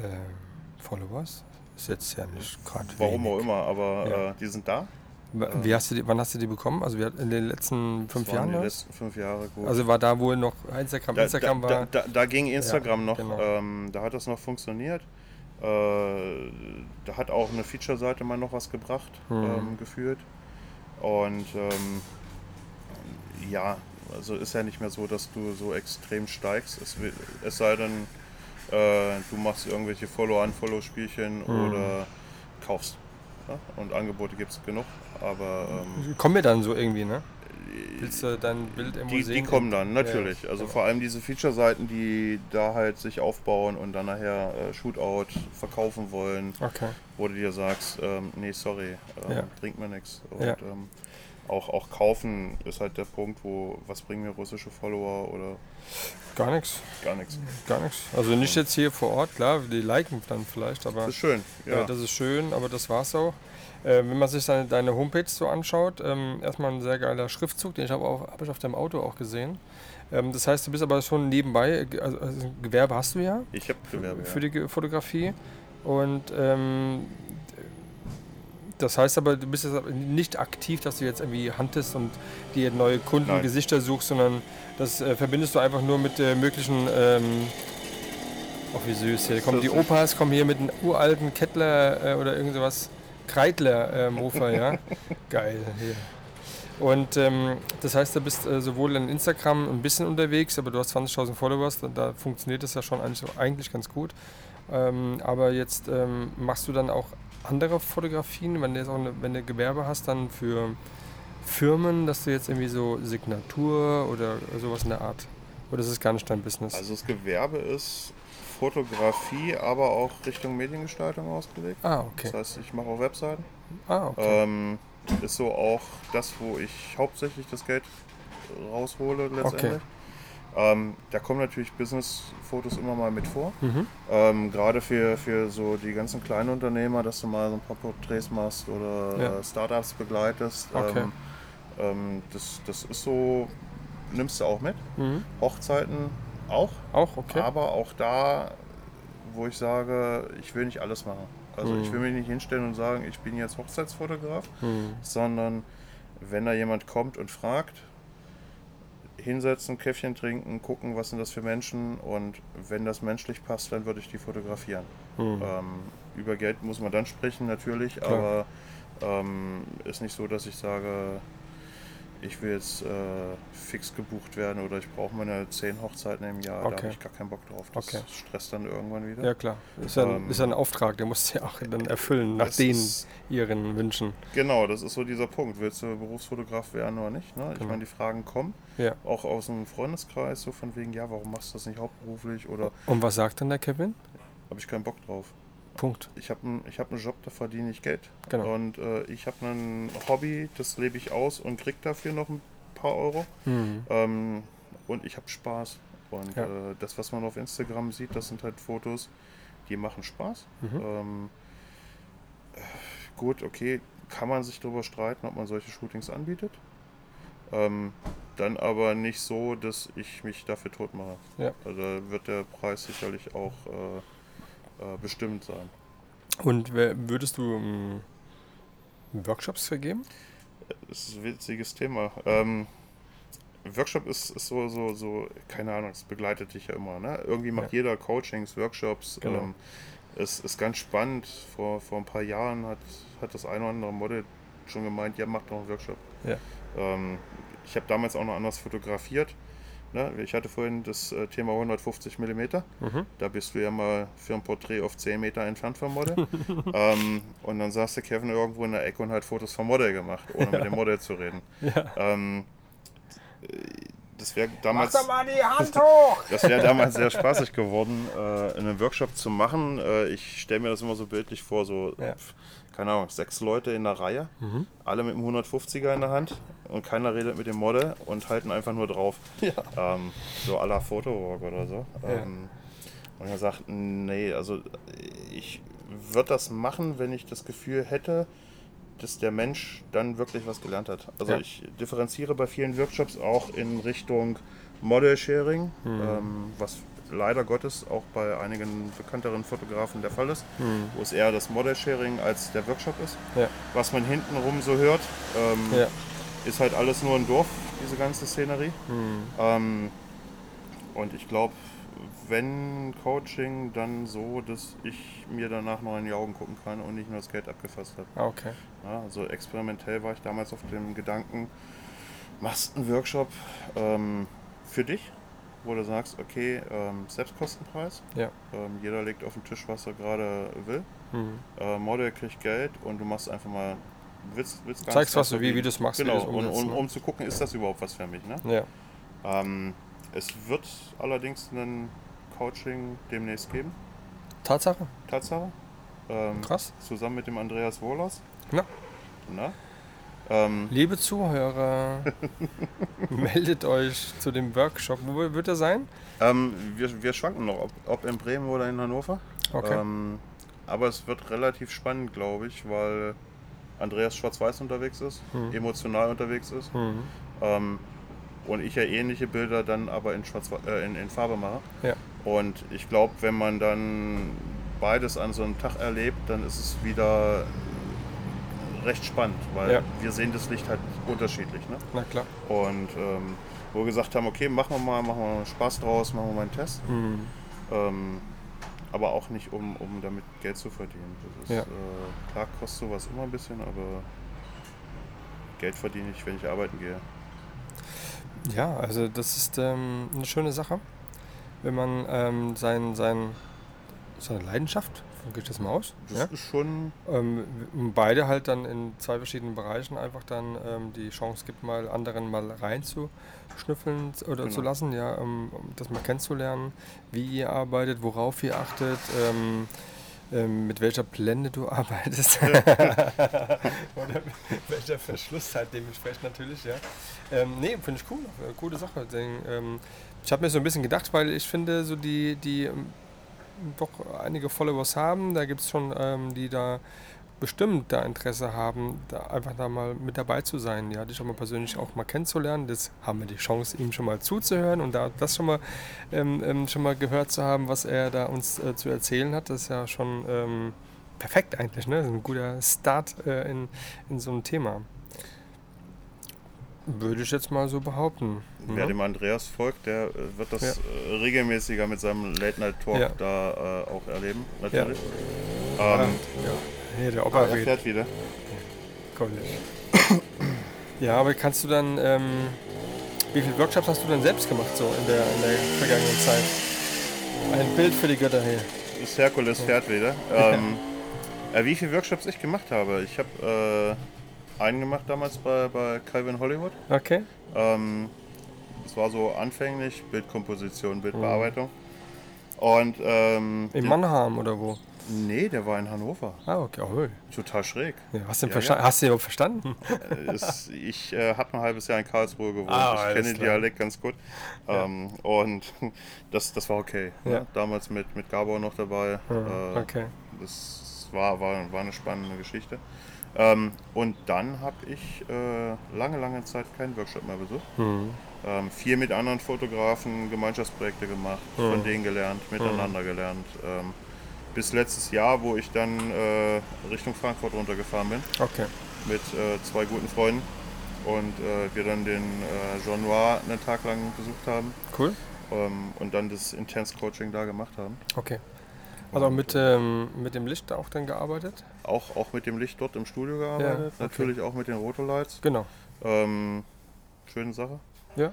äh, Followers. Ist jetzt ja nicht gerade Warum auch wenig. immer, aber Ja. äh, die sind da. Wa- Wie hast du die, wann hast du die bekommen? Also in den letzten fünf Jahren? die das? letzten fünf Jahre gut. Also war da wohl noch Instagram, da, Instagram da, war. da, da, da ging Instagram Ja, noch, genau. ähm, da hat das noch funktioniert. Äh, da hat auch eine Feature-Seite mal noch was gebracht, Mhm. ähm, gefühlt. Und ähm, ja, also ist ja nicht mehr so, dass du so extrem steigst. Es, es sei denn, äh, du machst irgendwelche Follow-on-Follow-Spielchen Mhm. oder kaufst. Ja? Und Angebote gibt es genug, aber ähm, Kommen wir dann so irgendwie, ne? Willst du dein Bild irgendwo die, die kommen dann, natürlich. Ja, also aber- vor allem diese Feature-Seiten, die da halt sich aufbauen und dann nachher äh, Shootout verkaufen wollen, Okay. wo du dir sagst, ähm, nee, sorry, ähm, Ja. bringt mir nichts. Und Ja. ähm, auch, auch kaufen ist halt der Punkt, wo, was bringen mir russische Follower oder Gar nichts. gar nichts. Gar nichts. Also nicht jetzt hier vor Ort, klar, die liken dann vielleicht, aber Das ist schön, ja. ja. das ist schön, aber das war's auch. Äh, wenn man sich deine, deine Homepage so anschaut, ähm, erstmal ein sehr geiler Schriftzug, den ich habe hab ich auf deinem Auto auch gesehen. Ähm, das heißt, du bist aber schon nebenbei, äh, also, also ein Gewerbe hast du ja ich habe Gewerbe. für ja. die Ge- Fotografie und ähm, das heißt aber, du bist jetzt nicht aktiv, dass du jetzt irgendwie hantest und dir neue Kunden. Gesichter suchst, sondern das äh, verbindest du einfach nur mit äh, möglichen. Ähm, oh, wie süß hier. Kommen die Opas kommen hier mit einem uralten Kettler äh, oder irgend sowas. Kreidler äh, Mofa, ja. [LAUGHS] Geil. Hier. Und ähm, das heißt, du bist äh, sowohl in Instagram ein bisschen unterwegs, aber du hast 20.000 Followers, da, da funktioniert das ja schon eigentlich, eigentlich ganz gut. Ähm, aber jetzt ähm, machst du dann auch andere Fotografien, wenn du jetzt auch eine, wenn du Gewerbe hast, dann für Firmen, dass du jetzt irgendwie so Signatur oder sowas in der Art. Oder ist es gar nicht dein Business? Also das Gewerbe ist Fotografie, aber auch Richtung Mediengestaltung ausgelegt. ah, okay. Das heißt, ich mache auch Webseiten. Ah, okay. Ähm, ist so auch das, wo ich hauptsächlich das Geld raushole letztendlich. Ähm, da kommen natürlich Business-Fotos immer mal mit vor. Mhm. Ähm, Gerade für, für so die ganzen kleinen Unternehmer, dass du mal so ein paar Porträts machst oder Ja. Startups begleitest. Okay. Ähm, ähm, das, das ist so, nimmst du auch mit. Mhm. Hochzeiten auch. Auch, okay. Aber auch da, wo ich sage, ich will nicht alles machen. Also ich Mhm. will mich nicht hinstellen und sagen, ich bin jetzt Hochzeitsfotograf, Mhm. sondern wenn da jemand kommt und fragt, hinsetzen, Käffchen trinken, gucken, was sind das für Menschen und wenn das menschlich passt, dann würde ich die fotografieren. Mhm. Ähm, über Geld muss man dann sprechen natürlich, Klar. aber ähm, ist nicht so, dass ich sage, ich will jetzt äh, fix gebucht werden oder ich brauche meine zehn Hochzeiten im Jahr, da Okay. habe ich gar keinen Bock drauf. Das Okay. stresst dann irgendwann wieder. Ja, klar. Ist ja, ein, Ähm, ein Auftrag, der musst du ja auch dann erfüllen, nach den ist- ihren Wünschen. Genau, das ist so dieser Punkt. Willst du Berufsfotograf werden oder nicht? Ne? Ich Genau. meine, die Fragen kommen Ja. auch aus dem Freundeskreis, so von wegen, ja, warum machst du das nicht hauptberuflich oder Und was sagt dann der Kevin? habe ich keinen Bock drauf. Punkt. Ich habe einen ich hab einen Job, da verdiene ich Geld. Genau. Und äh, ich habe ein Hobby, das lebe ich aus und krieg dafür noch ein paar Euro. Mhm. Ähm, und ich habe Spaß. Und Ja. äh, das, was man auf Instagram sieht, das sind halt Fotos, die machen Spaß. Mhm. Ähm, äh, gut, okay, kann man sich darüber streiten, ob man solche Shootings anbietet. Ähm, dann aber nicht so, dass ich mich dafür tot mache. Ja. Also da wird der Preis sicherlich auch äh, äh, bestimmt sein. Und wer- würdest du ähm, Workshops vergeben? Das ist ein witziges Thema. Ähm, Workshop ist, ist so, so, so, keine Ahnung, es begleitet dich ja immer. Ne? Irgendwie macht jeder Coachings, Workshops. Genau. Ähm, es ist ganz spannend. Vor, vor ein paar Jahren hat, hat das eine oder andere Model schon gemeint, ja, mach doch einen Workshop. Ja. Ähm, ich habe damals auch noch anders fotografiert. Ne? Ich hatte vorhin das äh, Thema 150 mm. Mhm. Da bist du ja mal für ein Porträt auf 10 Meter entfernt vom Model. [LAUGHS] ähm, und dann saß der Kevin irgendwo in der Ecke und hat Fotos vom Model gemacht, ohne mit dem Model zu reden. Ja. Ähm, äh, das wäre damals, Mach doch mal die Hand hoch! [LAUGHS] das wäre damals sehr spaßig geworden, äh, einen Workshop zu machen. Äh, ich stelle mir das immer so bildlich vor, so, Ja. keine Ahnung, sechs Leute in der Reihe, alle mit dem 150er in der Hand und keiner redet mit dem Model und halten einfach nur drauf. Ja. Ähm, so à la Fotowalk oder so. Ähm, und er sagt, nee, also ich würde das machen, wenn ich das Gefühl hätte, dass der Mensch dann wirklich was gelernt hat. Also Ja. ich differenziere bei vielen Workshops auch in Richtung Model Sharing, Mhm. ähm, was leider Gottes auch bei einigen bekannteren Fotografen der Fall ist, Mhm. wo es eher das Model Sharing als der Workshop ist. Ja. Was man hintenrum so hört, ähm, Ja. ist halt alles nur ein Dorf, diese ganze Szenerie. Mhm. Ähm, und ich glaube, wenn Coaching, dann so, dass ich mir danach noch in die Augen gucken kann und nicht nur das Geld abgefasst habe. Ah, okay. Ja, also experimentell war ich damals auf dem Gedanken, machst einen Workshop ähm, für dich, wo du sagst, okay, ähm, Selbstkostenpreis, Ja. ähm, jeder legt auf den Tisch, was er gerade will, Mhm. äh, Model kriegt Geld und du machst einfach mal, willst, willst Zeigst, was du, wie, wie du es machst, Genau, und, um, ne? um zu gucken, ist das überhaupt was für mich. Ne? Ja. Es wird allerdings ein Coaching demnächst geben. Tatsache? Tatsache. Ähm, Krass. Zusammen mit dem Andreas Wohlers. Ja. Na? Ähm, Liebe Zuhörer, [LAUGHS] meldet euch zu dem Workshop. Wo wird er sein? ähm, wir, wir schwanken noch, ob, ob in Bremen oder in Hannover. Okay. Ähm, aber es wird relativ spannend, glaube ich, weil Andreas schwarz-weiß unterwegs ist, Mhm. emotional unterwegs ist. Mhm. Und ich ja ähnliche Bilder dann aber in, Schwarz äh, in, in Farbe mache. Ja. Und ich glaube, wenn man dann beides an so einem Tag erlebt, dann ist es wieder recht spannend, weil Ja. wir sehen das Licht halt unterschiedlich. Ne? Na klar. Und ähm, wo wir gesagt haben, okay, machen wir mal, machen wir mal Spaß draus, machen wir mal einen Test. Mhm. Ähm, aber auch nicht, um, um damit Geld zu verdienen. Das ist, Ja. äh, klar kostet sowas immer ein bisschen, aber Geld verdiene ich, wenn ich arbeiten gehe. Ja, also das ist ähm, eine schöne Sache, wenn man ähm, sein, sein, seine Leidenschaft, so geht das mal aus, Das ja? ist schon ähm, beide halt dann in zwei verschiedenen Bereichen einfach dann ähm, die Chance gibt, mal anderen mal reinzuschnüffeln oder zu Genau. lassen, ja, um, um das mal kennenzulernen, wie ihr arbeitet, worauf ihr achtet, ähm, mit welcher Blende du arbeitest [LAUGHS] oder mit [LAUGHS] welcher Verschlusszeit dementsprechend natürlich, ja. Ähm, nee, finde ich cool, äh, coole Sache. Denn, ähm, ich habe mir so ein bisschen gedacht, weil ich finde, so die, die ähm, doch einige Followers haben, da gibt es schon, die da bestimmt da Interesse haben, da einfach da mal mit dabei zu sein, ja, dich auch mal persönlich auch mal kennenzulernen. Das haben wir die Chance, ihm schon mal zuzuhören und da das schon mal ähm, ähm, schon mal gehört zu haben, was er da uns äh, zu erzählen hat. Das ist ja schon ähm, perfekt eigentlich, ne? Ein guter Start äh, in, in so ein Thema. Würde ich jetzt mal so behaupten. Wer ne? dem Andreas folgt, der äh, wird das Ja. äh, regelmäßiger mit seinem Late-Night-Talk Ja. da äh, auch erleben, natürlich. Ja, Ähm, ja. Hier, der ah, Opa er redet. fährt wieder. College. Ja, aber kannst du dann, ähm, wie viele Workshops hast du dann selbst gemacht so in der, in der vergangenen Zeit? Ein Bild für die Götter hier. Das Herkules fährt wieder. [LAUGHS] Ähm, äh, wie viele Workshops ich gemacht habe? Ich habe äh, einen gemacht damals bei, bei Calvin Hollywood. Okay. Ähm, das war so anfänglich Bildkomposition, Bildbearbeitung. Und ähm, In Mannheim oder wo? Nee, der war in Hannover. Ah, okay. Oh, Total schräg. ja, hast, du Ja, ja. hast du überhaupt verstanden? Äh, es, ich äh, habe ein halbes Jahr in Karlsruhe gewohnt. Ah, ich kenne den. Dialekt ganz gut. Ähm, und [LAUGHS] das, das war okay. Ja. Ne? Damals mit, mit Gabor noch dabei. Äh, okay. Das war, war, war eine spannende Geschichte. Ähm, und dann habe ich äh, lange, lange Zeit keinen Workshop mehr besucht. Hm. Ähm, viel mit anderen Fotografen Gemeinschaftsprojekte gemacht, von Mhm. denen gelernt, miteinander gelernt. Ähm, bis letztes Jahr, wo ich dann äh, Richtung Frankfurt runtergefahren bin Okay. mit äh, zwei guten Freunden und äh, wir dann den äh, Jean Noir einen Tag lang besucht haben Cool. ähm, und dann das Intense Coaching da gemacht haben. Okay. Also auch mit, ähm, mit dem Licht da auch dann gearbeitet? Auch, auch mit dem Licht dort im Studio gearbeitet, okay. natürlich auch mit den Rotolights. Genau. Ähm, schöne Sache. Ja.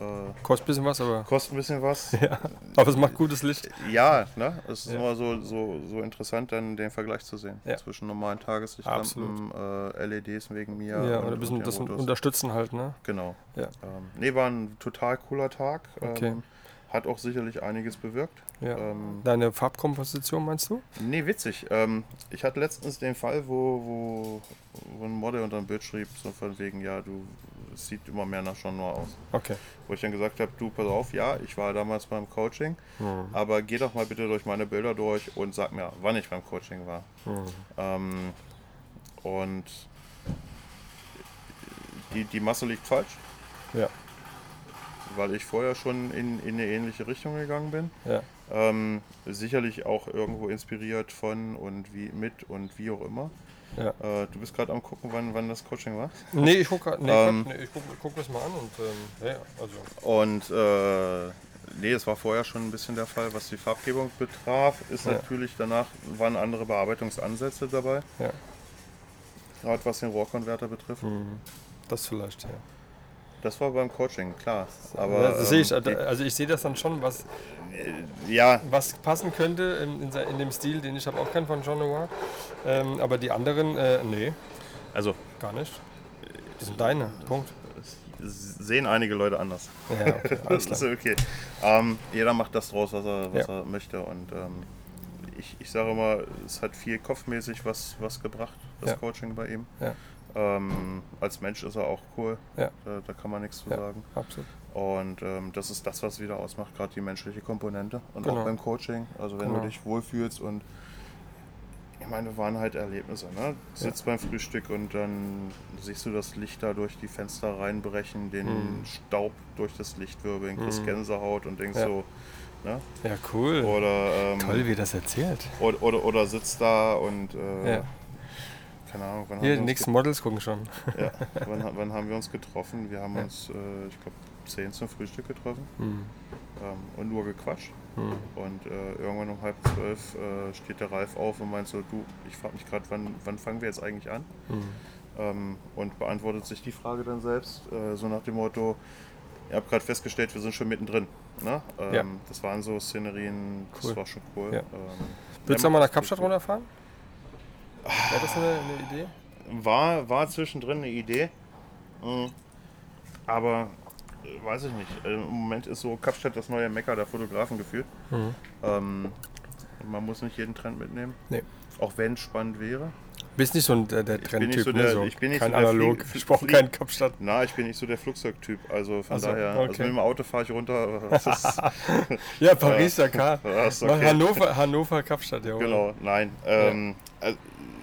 Äh, Kostet ein bisschen was, aber, kostet ein bisschen was. [LAUGHS] ja. aber es macht gutes Licht. Ja, ne? Es ist Ja. immer so, so, so interessant, dann den Vergleich zu sehen. Ja. Zwischen normalen Tageslichtlampen, äh, LEDs wegen mir. Ja, und- und ein bisschen das Autos. unterstützen halt, ne? Genau. Ja. Ähm, nee, war ein total cooler Tag. Okay. Ähm, hat auch sicherlich einiges bewirkt. Ja. Ähm, Deine Farbkomposition meinst du? nee, witzig. Ähm, ich hatte letztens den Fall, wo, wo, wo ein Model unter dem Bild schrieb, so von wegen, ja, du es sieht immer mehr nach Noir aus. Okay. Wo ich dann gesagt habe, du, pass auf, ja, ich war damals beim Coaching, Mhm. aber geh doch mal bitte durch meine Bilder durch und sag mir, wann ich beim Coaching war. Mhm. Ähm, und die, die Masse liegt falsch, Ja. Weil ich vorher schon in, in eine ähnliche Richtung gegangen bin. Ja. Ähm, sicherlich auch irgendwo inspiriert von und wie mit und wie auch immer. Ja. Äh, du bist gerade am gucken, wann, wann das Coaching war. Nee, ich gucke nee, Ähm, nee, ich guck, guck das mal an und ähm, ja, also. Und äh, nee, es war vorher schon ein bisschen der Fall, was die Farbgebung betraf. Ist Ja. natürlich danach waren andere Bearbeitungsansätze dabei, Ja. gerade was den Rohrkonverter betrifft. Mhm. Das vielleicht, ja. Das war beim Coaching, klar. Aber das sehe ich, ähm, also ich sehe das dann schon, was, die, ja, was passen könnte in, in, dem Stil, den ich habe auch keinen von Jean Noir. Ähm, aber die anderen, äh, nee, also gar nicht. Die sind deine, Punkt. sehen einige Leute anders. Ja, okay, alles Das [LAUGHS] klar. ist okay. Ähm, jeder macht das draus, was er, was Ja. er möchte. Und ähm, ich, ich sage immer, es hat viel kopfmäßig was, was gebracht, das Ja. Coaching bei ihm. Ja. Ähm, als Mensch ist er auch cool. Ja. Da, da kann man nichts zu Ja. sagen. Absolut. Und ähm, das ist das, was wieder ausmacht, gerade die menschliche Komponente. Und Genau. auch beim Coaching. Also wenn Genau. du dich wohlfühlst und ich meine, waren halt Erlebnisse. Ne? Du sitzt beim Frühstück und dann siehst du das Licht da durch die Fenster reinbrechen, den Mhm. Staub durch das Licht wirbeln, kriegst Mhm. Gänsehaut und denkst Ja. so, ne? Ja, cool. Oder, ähm, Toll, wie das erzählt. oder, oder, oder sitzt da und äh, Ja. Keine Ahnung, wann Hier, wir die nächsten Models gucken schon. ja, [LAUGHS] wann, wann haben wir uns getroffen? Wir haben Ja. uns, äh, ich glaube, 10 zum Frühstück getroffen Mhm. ähm, und nur gequatscht. Mhm. Und äh, irgendwann um halb zwölf äh, steht der Ralf auf und meint so, du, ich frage mich gerade, wann, wann fangen wir jetzt eigentlich an? Mhm. Ähm, und beantwortet sich die Frage dann selbst, äh, so nach dem Motto, ihr habt gerade festgestellt, wir sind schon mittendrin. Ne? Ähm, Ja. Das waren so Szenerien, das Cool. war schon cool. Ja. Ähm, Willst du ja, noch mal nach Kapstadt runterfahren? Wäre das eine, eine Idee? War, war zwischendrin eine Idee, Mhm. aber äh, weiß ich nicht. Äh, Im Moment ist so Kapstadt das neue Mecker der Fotografen gefühlt. Mhm. Ähm, man muss nicht jeden Trend mitnehmen. Nee. Auch wenn es spannend wäre. Bist nicht so ein, der, der bin nicht Trendtyp, so ne? der- so ich bin nicht kein so der Analog. Flieg- ich brauche keinen Kapstadt. Na, ich bin nicht so der Flugzeugtyp. Also von Ach so, daher, also okay. mit dem Auto fahre ich runter. [LAUGHS] [LAUGHS] [LAUGHS] Ja, Paris, Dakar. Ja, okay. Hannover, Hannover, Kapstadt, ja. genau, nein. Ähm, also,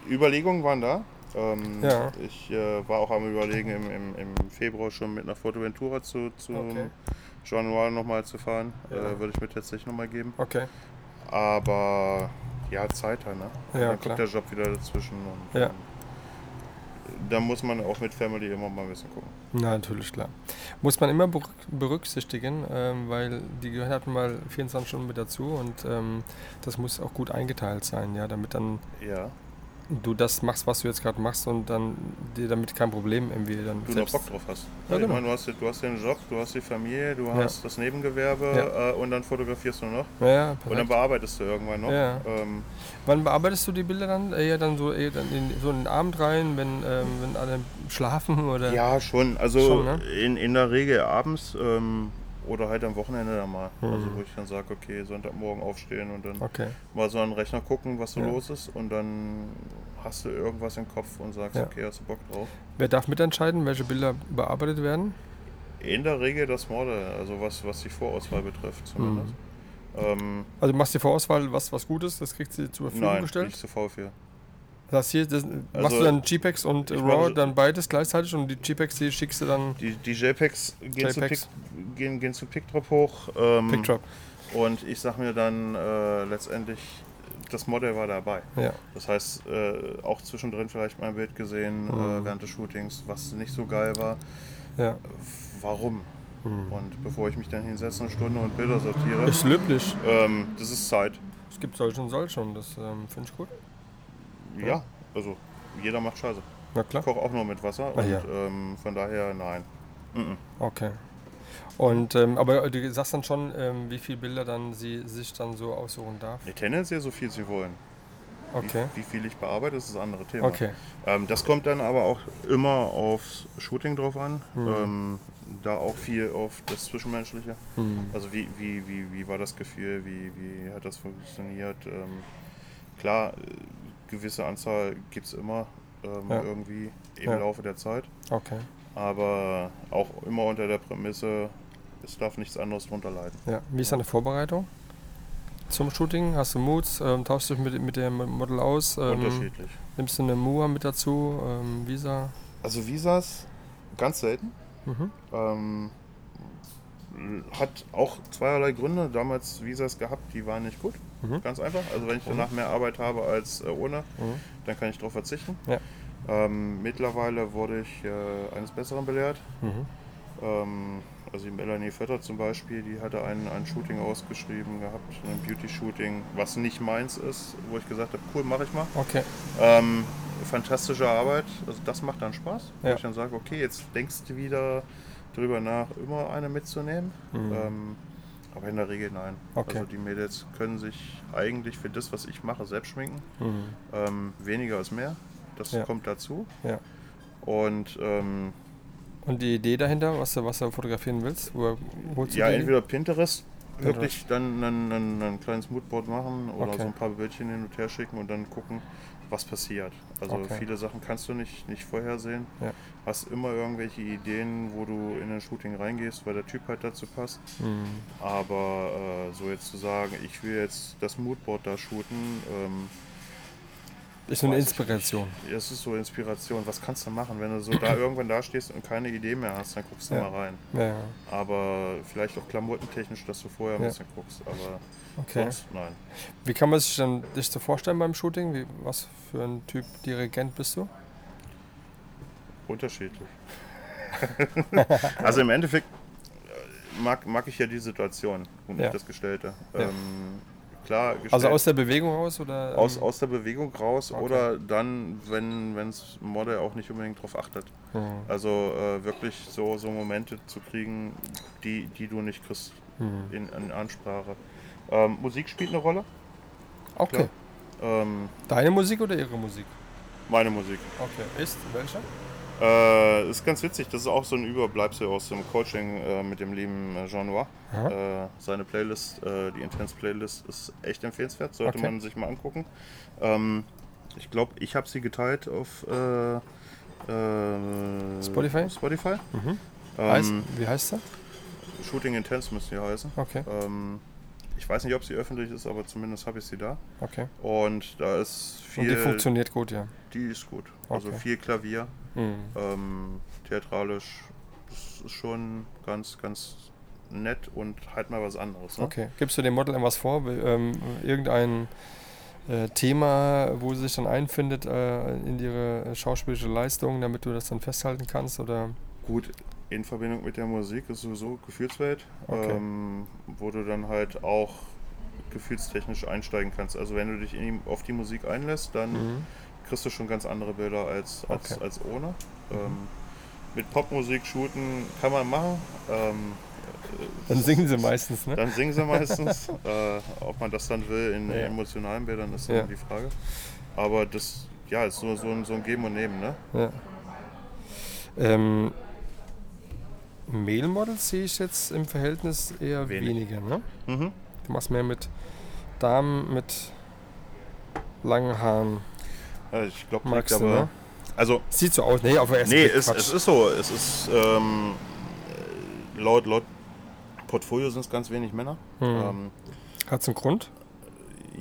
Überlegungen waren da. Ähm, Ja. Ich äh, war auch am Überlegen, im, im, im Februar schon mit einer Fotoventura zu, zu Okay. Jean Noir nochmal zu fahren. Ja. Äh, Würde ich mir tatsächlich nochmal geben. Okay. Aber ja, Zeit halt, ne? Ja, Dann klar. kommt der Job wieder dazwischen. Und, Ja. da muss man auch mit Family immer mal ein bisschen gucken. Na, natürlich, klar. Muss man immer berück- berücksichtigen, ähm, weil die gehören halt mal 24 Stunden mit dazu und ähm, das muss auch gut eingeteilt sein, ja, damit dann Ja. Du das machst, was du jetzt gerade machst und dann dir damit kein Problem irgendwie dann du selbst... noch Bock drauf hast. Ja, ich genau. meine, du hast, du hast den Job, du hast die Familie, du hast das Nebengewerbe Ja. äh, und dann fotografierst du noch. Ja, ja, Und dann bearbeitest du irgendwann noch. Ja. Ähm, Wann bearbeitest du die Bilder dann? Eher dann so, eher dann in, so in den Abend rein, wenn, ähm, wenn alle schlafen oder? ja, schon. Also Schon, ne? in, in der Regel abends ähm, oder halt am Wochenende dann mal. Mhm. Also wo ich dann sage, okay, Sonntagmorgen aufstehen und dann Okay. mal so an den Rechner gucken, was so Ja. los ist. Und dann hast du irgendwas im Kopf und sagst, Ja. okay, hast du Bock drauf. Wer darf mitentscheiden, welche Bilder bearbeitet werden? In der Regel das Model, also was, was die Vorauswahl betrifft zumindest. Mhm. Ähm, Also machst du die Vorauswahl, was, was gut ist, das kriegst du dir zur Verfügung nein, gestellt? ich zu faul für. Das hier, das, machst Also, du dann JPEGs und RAW mache- dann beides gleichzeitig und die JPEGs, die schickst du dann Die, die JPEGs gehen, Zu, Pic, JPEGs. gehen, gehen zu PickDrop hoch. Ähm, PickDrop. Und ich sag mir dann äh, letztendlich, das Model war dabei. Ja. Das heißt, äh, auch zwischendrin vielleicht mal ein Bild gesehen Mhm. äh, während des Shootings, was nicht so geil war. ja. Warum? Mhm. Und bevor ich mich dann hinsetze eine Stunde und Bilder sortiere, Ist löblich. ähm, das ist Zeit. Es gibt solche und solche und das ähm, finde ich gut. Ja, also jeder macht Scheiße. Na Ich klar. koche auch nur mit Wasser Ah, und ja. ähm, von daher nein. Mhm. Okay. Und ähm, aber du sagst dann schon, ähm, wie viele Bilder dann sie sich dann so aussuchen darf. Nee, tendenziell so viel sie wollen. Okay. Wie, wie viel ich bearbeite, ist das andere Thema. Okay. Ähm, das kommt dann aber auch immer aufs Shooting drauf an. Mhm. Ähm, da auch viel auf das Zwischenmenschliche. Hm. Also wie, wie, wie, wie war das Gefühl, wie, wie hat das funktioniert? Ähm, klar, äh, gewisse Anzahl gibt es immer ähm, Ja. irgendwie im Ja. Laufe der Zeit. Okay. Aber auch immer unter der Prämisse, es darf nichts anderes drunter leiden. Ja. Wie ist deine Vorbereitung zum Shooting? Hast du Moods? Ähm, tauschst du dich mit, mit dem Model aus? Ähm, Unterschiedlich. Nimmst du eine MUA mit dazu? Ähm, Visa? Also Visas ganz selten. Mhm. Ähm, hat auch zweierlei Gründe. Damals Visas gehabt, die waren nicht gut. Mhm. Ganz einfach. Also wenn ich danach mehr Arbeit habe als äh, ohne, Mhm. dann kann ich darauf verzichten. Ja. Ähm, mittlerweile wurde ich äh, eines Besseren belehrt. Mhm. Ähm, also die Melanie Vetter zum Beispiel, die hatte ein, ein Shooting ausgeschrieben gehabt, ein Beauty-Shooting, was nicht meins ist, wo ich gesagt habe, cool, mache ich mal. Okay. Ähm, fantastische Arbeit, also das macht dann Spaß. Wo Ja. ich dann sage, okay, jetzt denkst du wieder drüber nach, immer eine mitzunehmen. Mhm. Ähm, aber in der Regel nein. Okay. Also die Mädels können sich eigentlich für das, was ich mache, selbst schminken. Mhm. Ähm, weniger ist mehr. Das Ja. kommt dazu. Ja. Und ähm, Und die Idee dahinter, was du, was du fotografieren willst? Wo holst du ja, die? entweder Pinterest, Pinterest. wirklich dann ein, ein, ein kleines Moodboard machen oder Okay. so ein paar Bildchen hin und her schicken und dann gucken, was passiert. Also Okay. viele Sachen kannst du nicht, nicht vorhersehen. Ja. Hast immer irgendwelche Ideen, wo du in ein Shooting reingehst, weil der Typ halt dazu passt. Mhm. Aber äh, so jetzt zu sagen, ich will jetzt das Moodboard da shooten, ähm, Ist so eine Inspiration. es ist so Inspiration. Was kannst du machen, wenn du so da [CLEARS THROAT] irgendwann da stehst und keine Idee mehr hast, dann guckst du Ja. mal rein. Ja, ja. Aber vielleicht auch klamottentechnisch, dass du vorher ein bisschen guckst. Aber Okay. sonst nein. Wie kann man sich dann dich so vorstellen beim Shooting? Wie, was für ein Typ Dirigent bist du? Unterschiedlich. [LAUGHS] also im Endeffekt äh, mag, mag ich ja die Situation und nicht das Gestellte. Ähm, klar, gestellt, Also aus der Bewegung raus oder? ähm, aus, aus der Bewegung raus Okay. oder dann, wenn das Model auch nicht unbedingt drauf achtet. Mhm. Also äh, wirklich so, so Momente zu kriegen, die, die du nicht kriegst Mhm. in, in Ansprache. Ähm, Musik spielt eine Rolle. Okay. Ähm, Deine Musik oder ihre Musik? meine Musik. Okay. Ist welche? Äh, ist ganz witzig, das ist auch so ein Überbleibsel aus dem Coaching äh, mit dem lieben äh, Jean Noir. Äh, seine Playlist, äh, die Intense Playlist, ist echt empfehlenswert, sollte Okay. man sich mal angucken. Ähm, ich glaube, ich habe sie geteilt auf äh, Spotify? Spotify. Mhm. Ähm, wie heißt der? Shooting Intense müsste die heißen. Okay. Ähm, ich weiß nicht, ob sie öffentlich ist, aber zumindest habe ich sie da. Okay. Und da ist Und viel. die funktioniert gut, ja. die ist gut. Also Okay. viel Klavier, Mhm. ähm, theatralisch. Das ist schon ganz, ganz nett und halt mal was anderes. Ne? Okay. Gibst du dem Model etwas vor? Ähm, irgendein äh, Thema, wo sie sich dann einfindet äh, in ihre schauspielische Leistung, damit du das dann festhalten kannst? Oder? Gut, in Verbindung mit der Musik ist sowieso Gefühlswelt, Okay. ähm, wo du dann halt auch gefühlstechnisch einsteigen kannst. Also wenn du dich in, auf die Musik einlässt, dann Mhm. Kriegst du schon ganz andere Bilder als, als, Okay. als ohne. Ähm, mit Popmusik shooten kann man machen. Ähm, Dann singen sie meistens, ne? Dann singen sie meistens. [LAUGHS] äh, ob man das dann will in Ja. emotionalen Bildern, ist Ja. immer die Frage. Aber das ja, ist so, so, ein, so ein Geben und Nehmen. Ne? Ja. Ähm, Male-Models sehe ich jetzt im Verhältnis eher Wenig. weniger, ne? Mhm. Du machst mehr mit Damen mit langen Haaren. Ich glaube, du, aber. ne? Also, Sieht so aus. Nee, auf den ersten nee, es, es ist so. Es ist ähm, äh, laut, laut Portfolio sind es ganz wenig Männer. Hm. Ähm, Hat's einen Grund?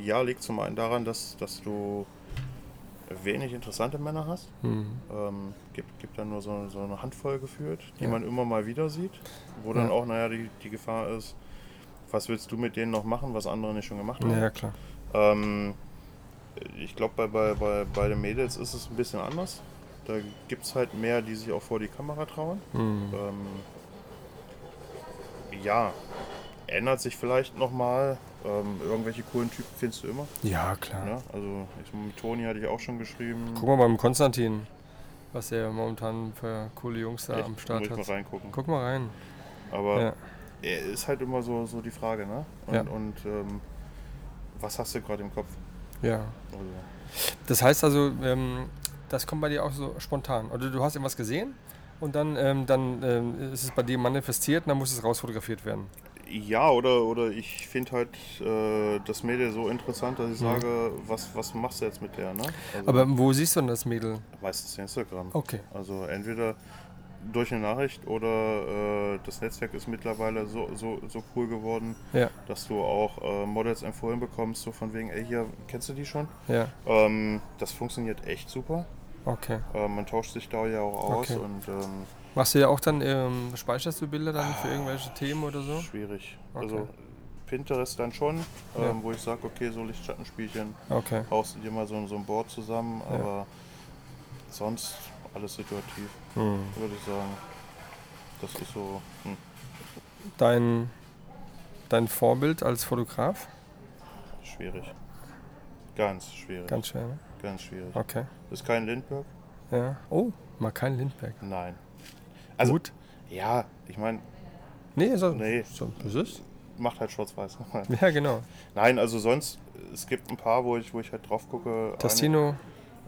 ja, liegt zum einen daran, dass, dass du wenig interessante Männer hast. Hm. Ähm, gibt, gibt dann nur so, so eine Handvoll geführt, die Ja. man immer mal wieder sieht. Wo dann Ja. auch, naja, die, die Gefahr ist, was willst du mit denen noch machen, was andere nicht schon gemacht haben. Ja, klar. Ähm, ich glaube, bei, bei, bei, bei den Mädels ist es ein bisschen anders. Da gibt es halt mehr, die sich auch vor die Kamera trauen. Hm. Ähm, ja, ändert sich vielleicht nochmal. Ähm, irgendwelche coolen Typen findest du immer. Ja, klar. Ne? Also ich, mit Toni hatte ich auch schon geschrieben. Guck mal beim Konstantin, was er momentan für coole Jungs da Echt? am Start Muss ich hat. mal reingucken. Guck mal rein. Aber Ja. er ist halt immer so, so die Frage, ne? Und, Ja. und ähm, was hast du gerade im Kopf? Ja. Also, Das heißt also, ähm, das kommt bei dir auch so spontan. Oder du hast irgendwas gesehen und dann, ähm, dann ähm, ist es bei dir manifestiert und dann muss es rausfotografiert werden. ja, oder, oder ich finde halt äh, das Mädel so interessant, dass ich Mhm. sage, was, was machst du jetzt mit der, ne? Also, Aber wo siehst du denn das Mädel? meistens Instagram. Okay. Also entweder durch eine Nachricht oder äh, das Netzwerk ist mittlerweile so, so, so cool geworden, Ja, dass du auch äh, Models empfohlen bekommst, so von wegen, ey, hier, kennst du die schon? ja, Ähm, das funktioniert echt super. okay. Äh, man tauscht sich da ja auch aus Okay. und ähm, Machst du ja auch dann, ähm, speicherst du Bilder dann für irgendwelche Themen oder so? schwierig. Okay. Also Pinterest dann schon, Ja. ähm, wo ich sage, okay, so Lichtschattenspielchen, Okay. haust du dir mal so, so ein Board zusammen, aber sonst alles situativ, Hm. würde ich sagen. Das ist so, hm, Dein, dein Vorbild als Fotograf? schwierig. Ganz schwierig. Ganz schwer, ne? Ganz schwierig. Okay. Ist kein Lindbergh? Ja. Oh, mal kein Lindbergh. Nein. Also, Gut. ja, ich meine, Nee, so, Nee. so das ist. macht halt schwarz-weiß. [LAUGHS] Ja, genau. Nein, also sonst, es gibt ein paar, wo ich, wo ich halt drauf gucke. Tassino,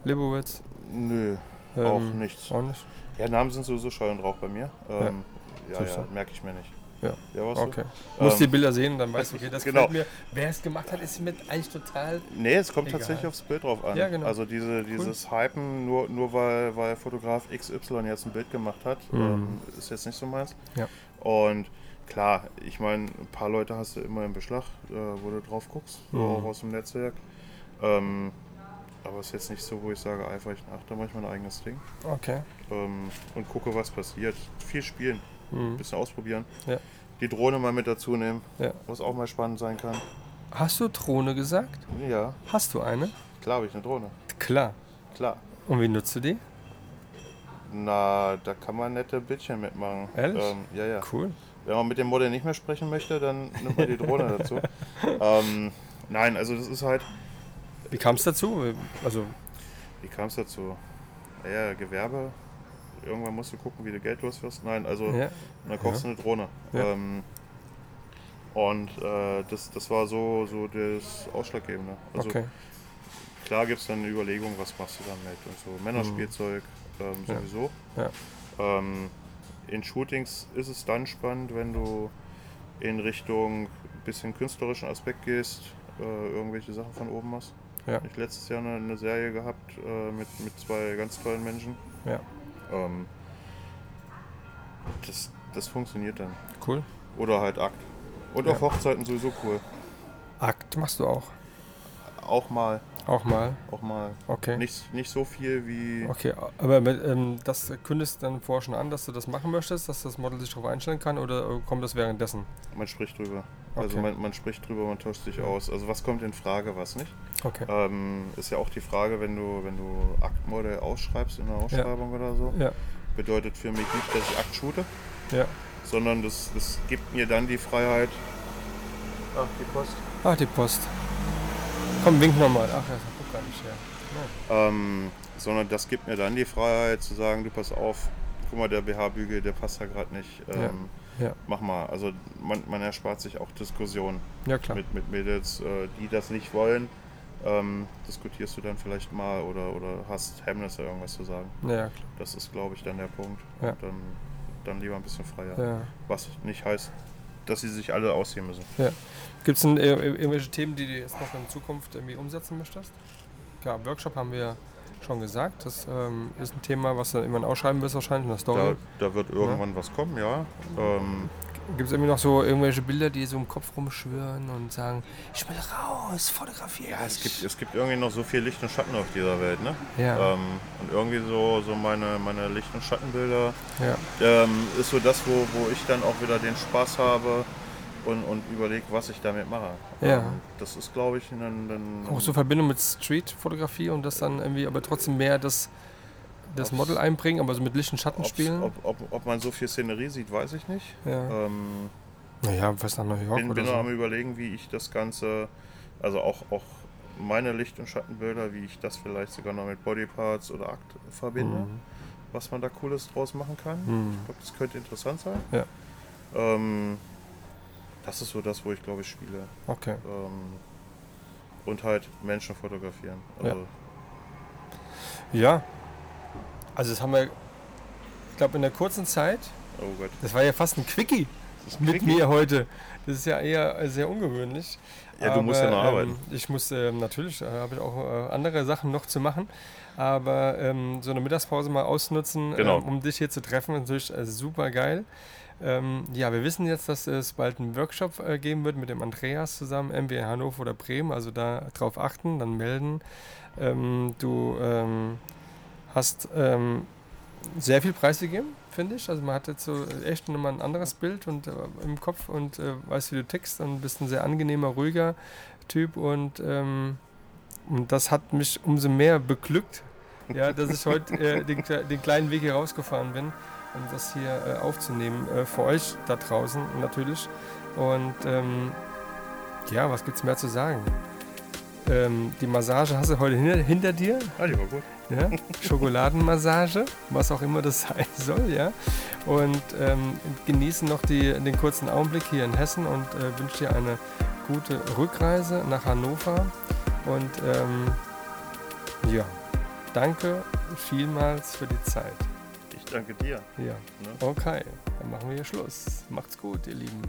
Libowitz. Nö, ähm, auch nichts. Auch nicht? Ja, Namen sind sowieso Schall und Rauch bei mir. Ähm, ja, ja, du. merke ich mir nicht. Ja. Ja, was Okay. Du musst Ähm, die Bilder sehen, dann weißt du, okay, das genau. mir. Wer es gemacht hat, ist mir eigentlich total. Nee, es kommt Egal. tatsächlich aufs Bild drauf an. Ja, genau. Also diese, dieses Hypen, nur, nur weil, weil Fotograf XY jetzt ein Bild gemacht hat, Mhm. ähm, ist jetzt nicht so meins. Ja. Und klar, ich meine, ein paar Leute hast du immer im Beschlag, äh, wo du drauf guckst, Mhm. auch aus dem Netzwerk. Ähm, aber es ist jetzt nicht so, wo ich sage, einfach ich nach, da mache ich mein eigenes Ding. Okay. Ähm, und gucke, was passiert. Viel spielen, ein Mhm. bisschen ausprobieren. Ja. Die Drohne mal mit dazu nehmen, Ja. was auch mal spannend sein kann. Hast du Drohne gesagt? Ja, Hast du eine? klar habe ich eine Drohne. Klar. Klar. Und wie nutzt du die? Na, da kann man nette Bildchen mitmachen. Ehrlich? Ähm, ja, ja. Cool. Wenn man mit dem Model nicht mehr sprechen möchte, dann nimmt man die Drohne [LAUGHS] dazu. Ähm, nein, also das ist halt, Wie kam es dazu? Also, wie kam es dazu? Ja, Gewerbe. Irgendwann musst du gucken, wie du Geld los wirst. Nein, also ja. dann kaufst du eine Drohne. Ja. Ähm, und äh, das, das war so, so das Ausschlaggebende. Also Okay. klar gibt es dann eine Überlegung, was machst du damit und so. Männerspielzeug ähm, Ja. sowieso. Ja. Ähm, in Shootings ist es dann spannend, wenn du in Richtung bisschen künstlerischen Aspekt gehst, äh, irgendwelche Sachen von oben machst. Ja. Ich letztes Jahr eine, eine Serie gehabt äh, mit, mit zwei ganz tollen Menschen. Ja. Ähm, das, das funktioniert dann. Cool. Oder halt Akt. Und Ja. auf Hochzeiten sowieso cool. Akt machst du auch. Auch mal, Auch mal. auch mal. Okay. Nicht, nicht so viel wie. Okay, aber mit, ähm, das kündigst du dann vorher schon an, dass du das machen möchtest, dass das Model sich darauf einstellen kann oder äh, kommt das währenddessen? Man spricht drüber. Also Okay. man, man spricht drüber, man tauscht sich aus. Also was kommt in Frage, was nicht. Okay. Ähm, ist ja auch die Frage, wenn du, wenn du Aktmodell ausschreibst in einer Ausschreibung oder so, Ja, bedeutet für mich nicht, dass ich Akt shoote, ja. sondern das, das gibt mir dann die Freiheit. Ach, die Post. Ach, die Post. Komm, wink nochmal. Ach, er guckt gar nicht her. Ähm, sondern das gibt mir dann die Freiheit zu sagen, du pass auf, guck mal, der BH-Bügel, der passt da gerade nicht. Ähm, Ja. Mach mal. Also man, man erspart sich auch Diskussionen Ja, klar. mit, mit Mädels, äh, die das nicht wollen. Ähm, diskutierst du dann vielleicht mal oder, oder hast Hemmnisse, irgendwas zu sagen. Ja, klar. Das ist, glaube ich, dann der Punkt. Ja. Und dann, dann lieber ein bisschen freier. Ja. Was nicht heißt, dass sie sich alle ausziehen müssen. Gibt es denn äh, irgendwelche Themen, die du jetzt noch in Zukunft irgendwie umsetzen möchtest? Klar, Workshop haben wir schon gesagt. Das ähm, ist ein Thema, was du irgendwann ausschreiben wirst wahrscheinlich in der Da, Story. da wird irgendwann was kommen, ja. Ähm, Gibt es irgendwie noch so irgendwelche Bilder, die so im Kopf rumschwirren und sagen, ich will raus, fotografieren. ja, es gibt, es gibt irgendwie noch so viel Licht und Schatten auf dieser Welt, ne? Ja, Ähm, und irgendwie so, so meine, meine Licht- und Schattenbilder ja. ähm, ist so das, wo, wo ich dann auch wieder den Spaß habe und, und überlege, was ich damit mache. Ja. Ähm, das ist, glaube ich, ein, ein Auch so Verbindung mit Street-Fotografie und das dann irgendwie, aber trotzdem mehr das, das Model einbringen, aber so mit Licht und Schatten spielen. ob, ob, ob man so viel Szenerie sieht, weiß ich nicht. ja. Ähm, Naja, was nach New York bin, oder bin noch am so. überlegen, wie ich das Ganze, also auch, auch meine Licht- und Schattenbilder, wie ich das vielleicht sogar noch mit Bodyparts oder Akt verbinde, Mhm. was man da Cooles draus machen kann. Mhm. Ich glaube, das könnte interessant sein. Ja. Ähm, das ist so das, wo ich glaube ich spiele. Okay. Ähm, und halt Menschen fotografieren. Also, Ja. Also das haben wir, ich glaube, in der kurzen Zeit, oh Gott. das war ja fast ein Quickie mit Quickie. mir heute. Das ist ja eher sehr ungewöhnlich. Ja, du musst ja noch arbeiten. Ähm, ich muss, ähm, natürlich, äh, habe ich auch äh, andere Sachen noch zu machen. Aber ähm, so eine Mittagspause mal ausnutzen, Genau. ähm, um dich hier zu treffen, ist natürlich äh, super geil. Ähm, ja, wir wissen jetzt, dass es bald einen Workshop äh, geben wird mit dem Andreas zusammen, entweder in Hannover oder Bremen. Also da drauf achten, dann melden. Ähm, du ähm, hast ähm, sehr viel preisgegeben, finde ich. Also man hat jetzt so echt nochmal ein anderes Bild und, äh, im Kopf und äh, weiß, wie du tickst und bist ein sehr angenehmer, ruhiger Typ und, ähm, und das hat mich umso mehr beglückt, ja, dass ich heute äh, den, den kleinen Weg hier rausgefahren bin, um das hier äh, aufzunehmen. Äh, für euch da draußen natürlich. Und ähm, ja, was gibt's mehr zu sagen? Ähm, die Massage hast du heute hinter, hinter dir. Ah, die war gut. Ja? Schokoladenmassage, was auch immer das [LAUGHS] sein soll, ja. Und ähm, genießen noch die, den kurzen Augenblick hier in Hessen und äh, wünsche dir eine gute Rückreise nach Hannover. Und ähm, ja, danke vielmals für die Zeit. Danke dir. Ja, Ne? okay, dann machen wir hier Schluss. Macht's gut, ihr Lieben.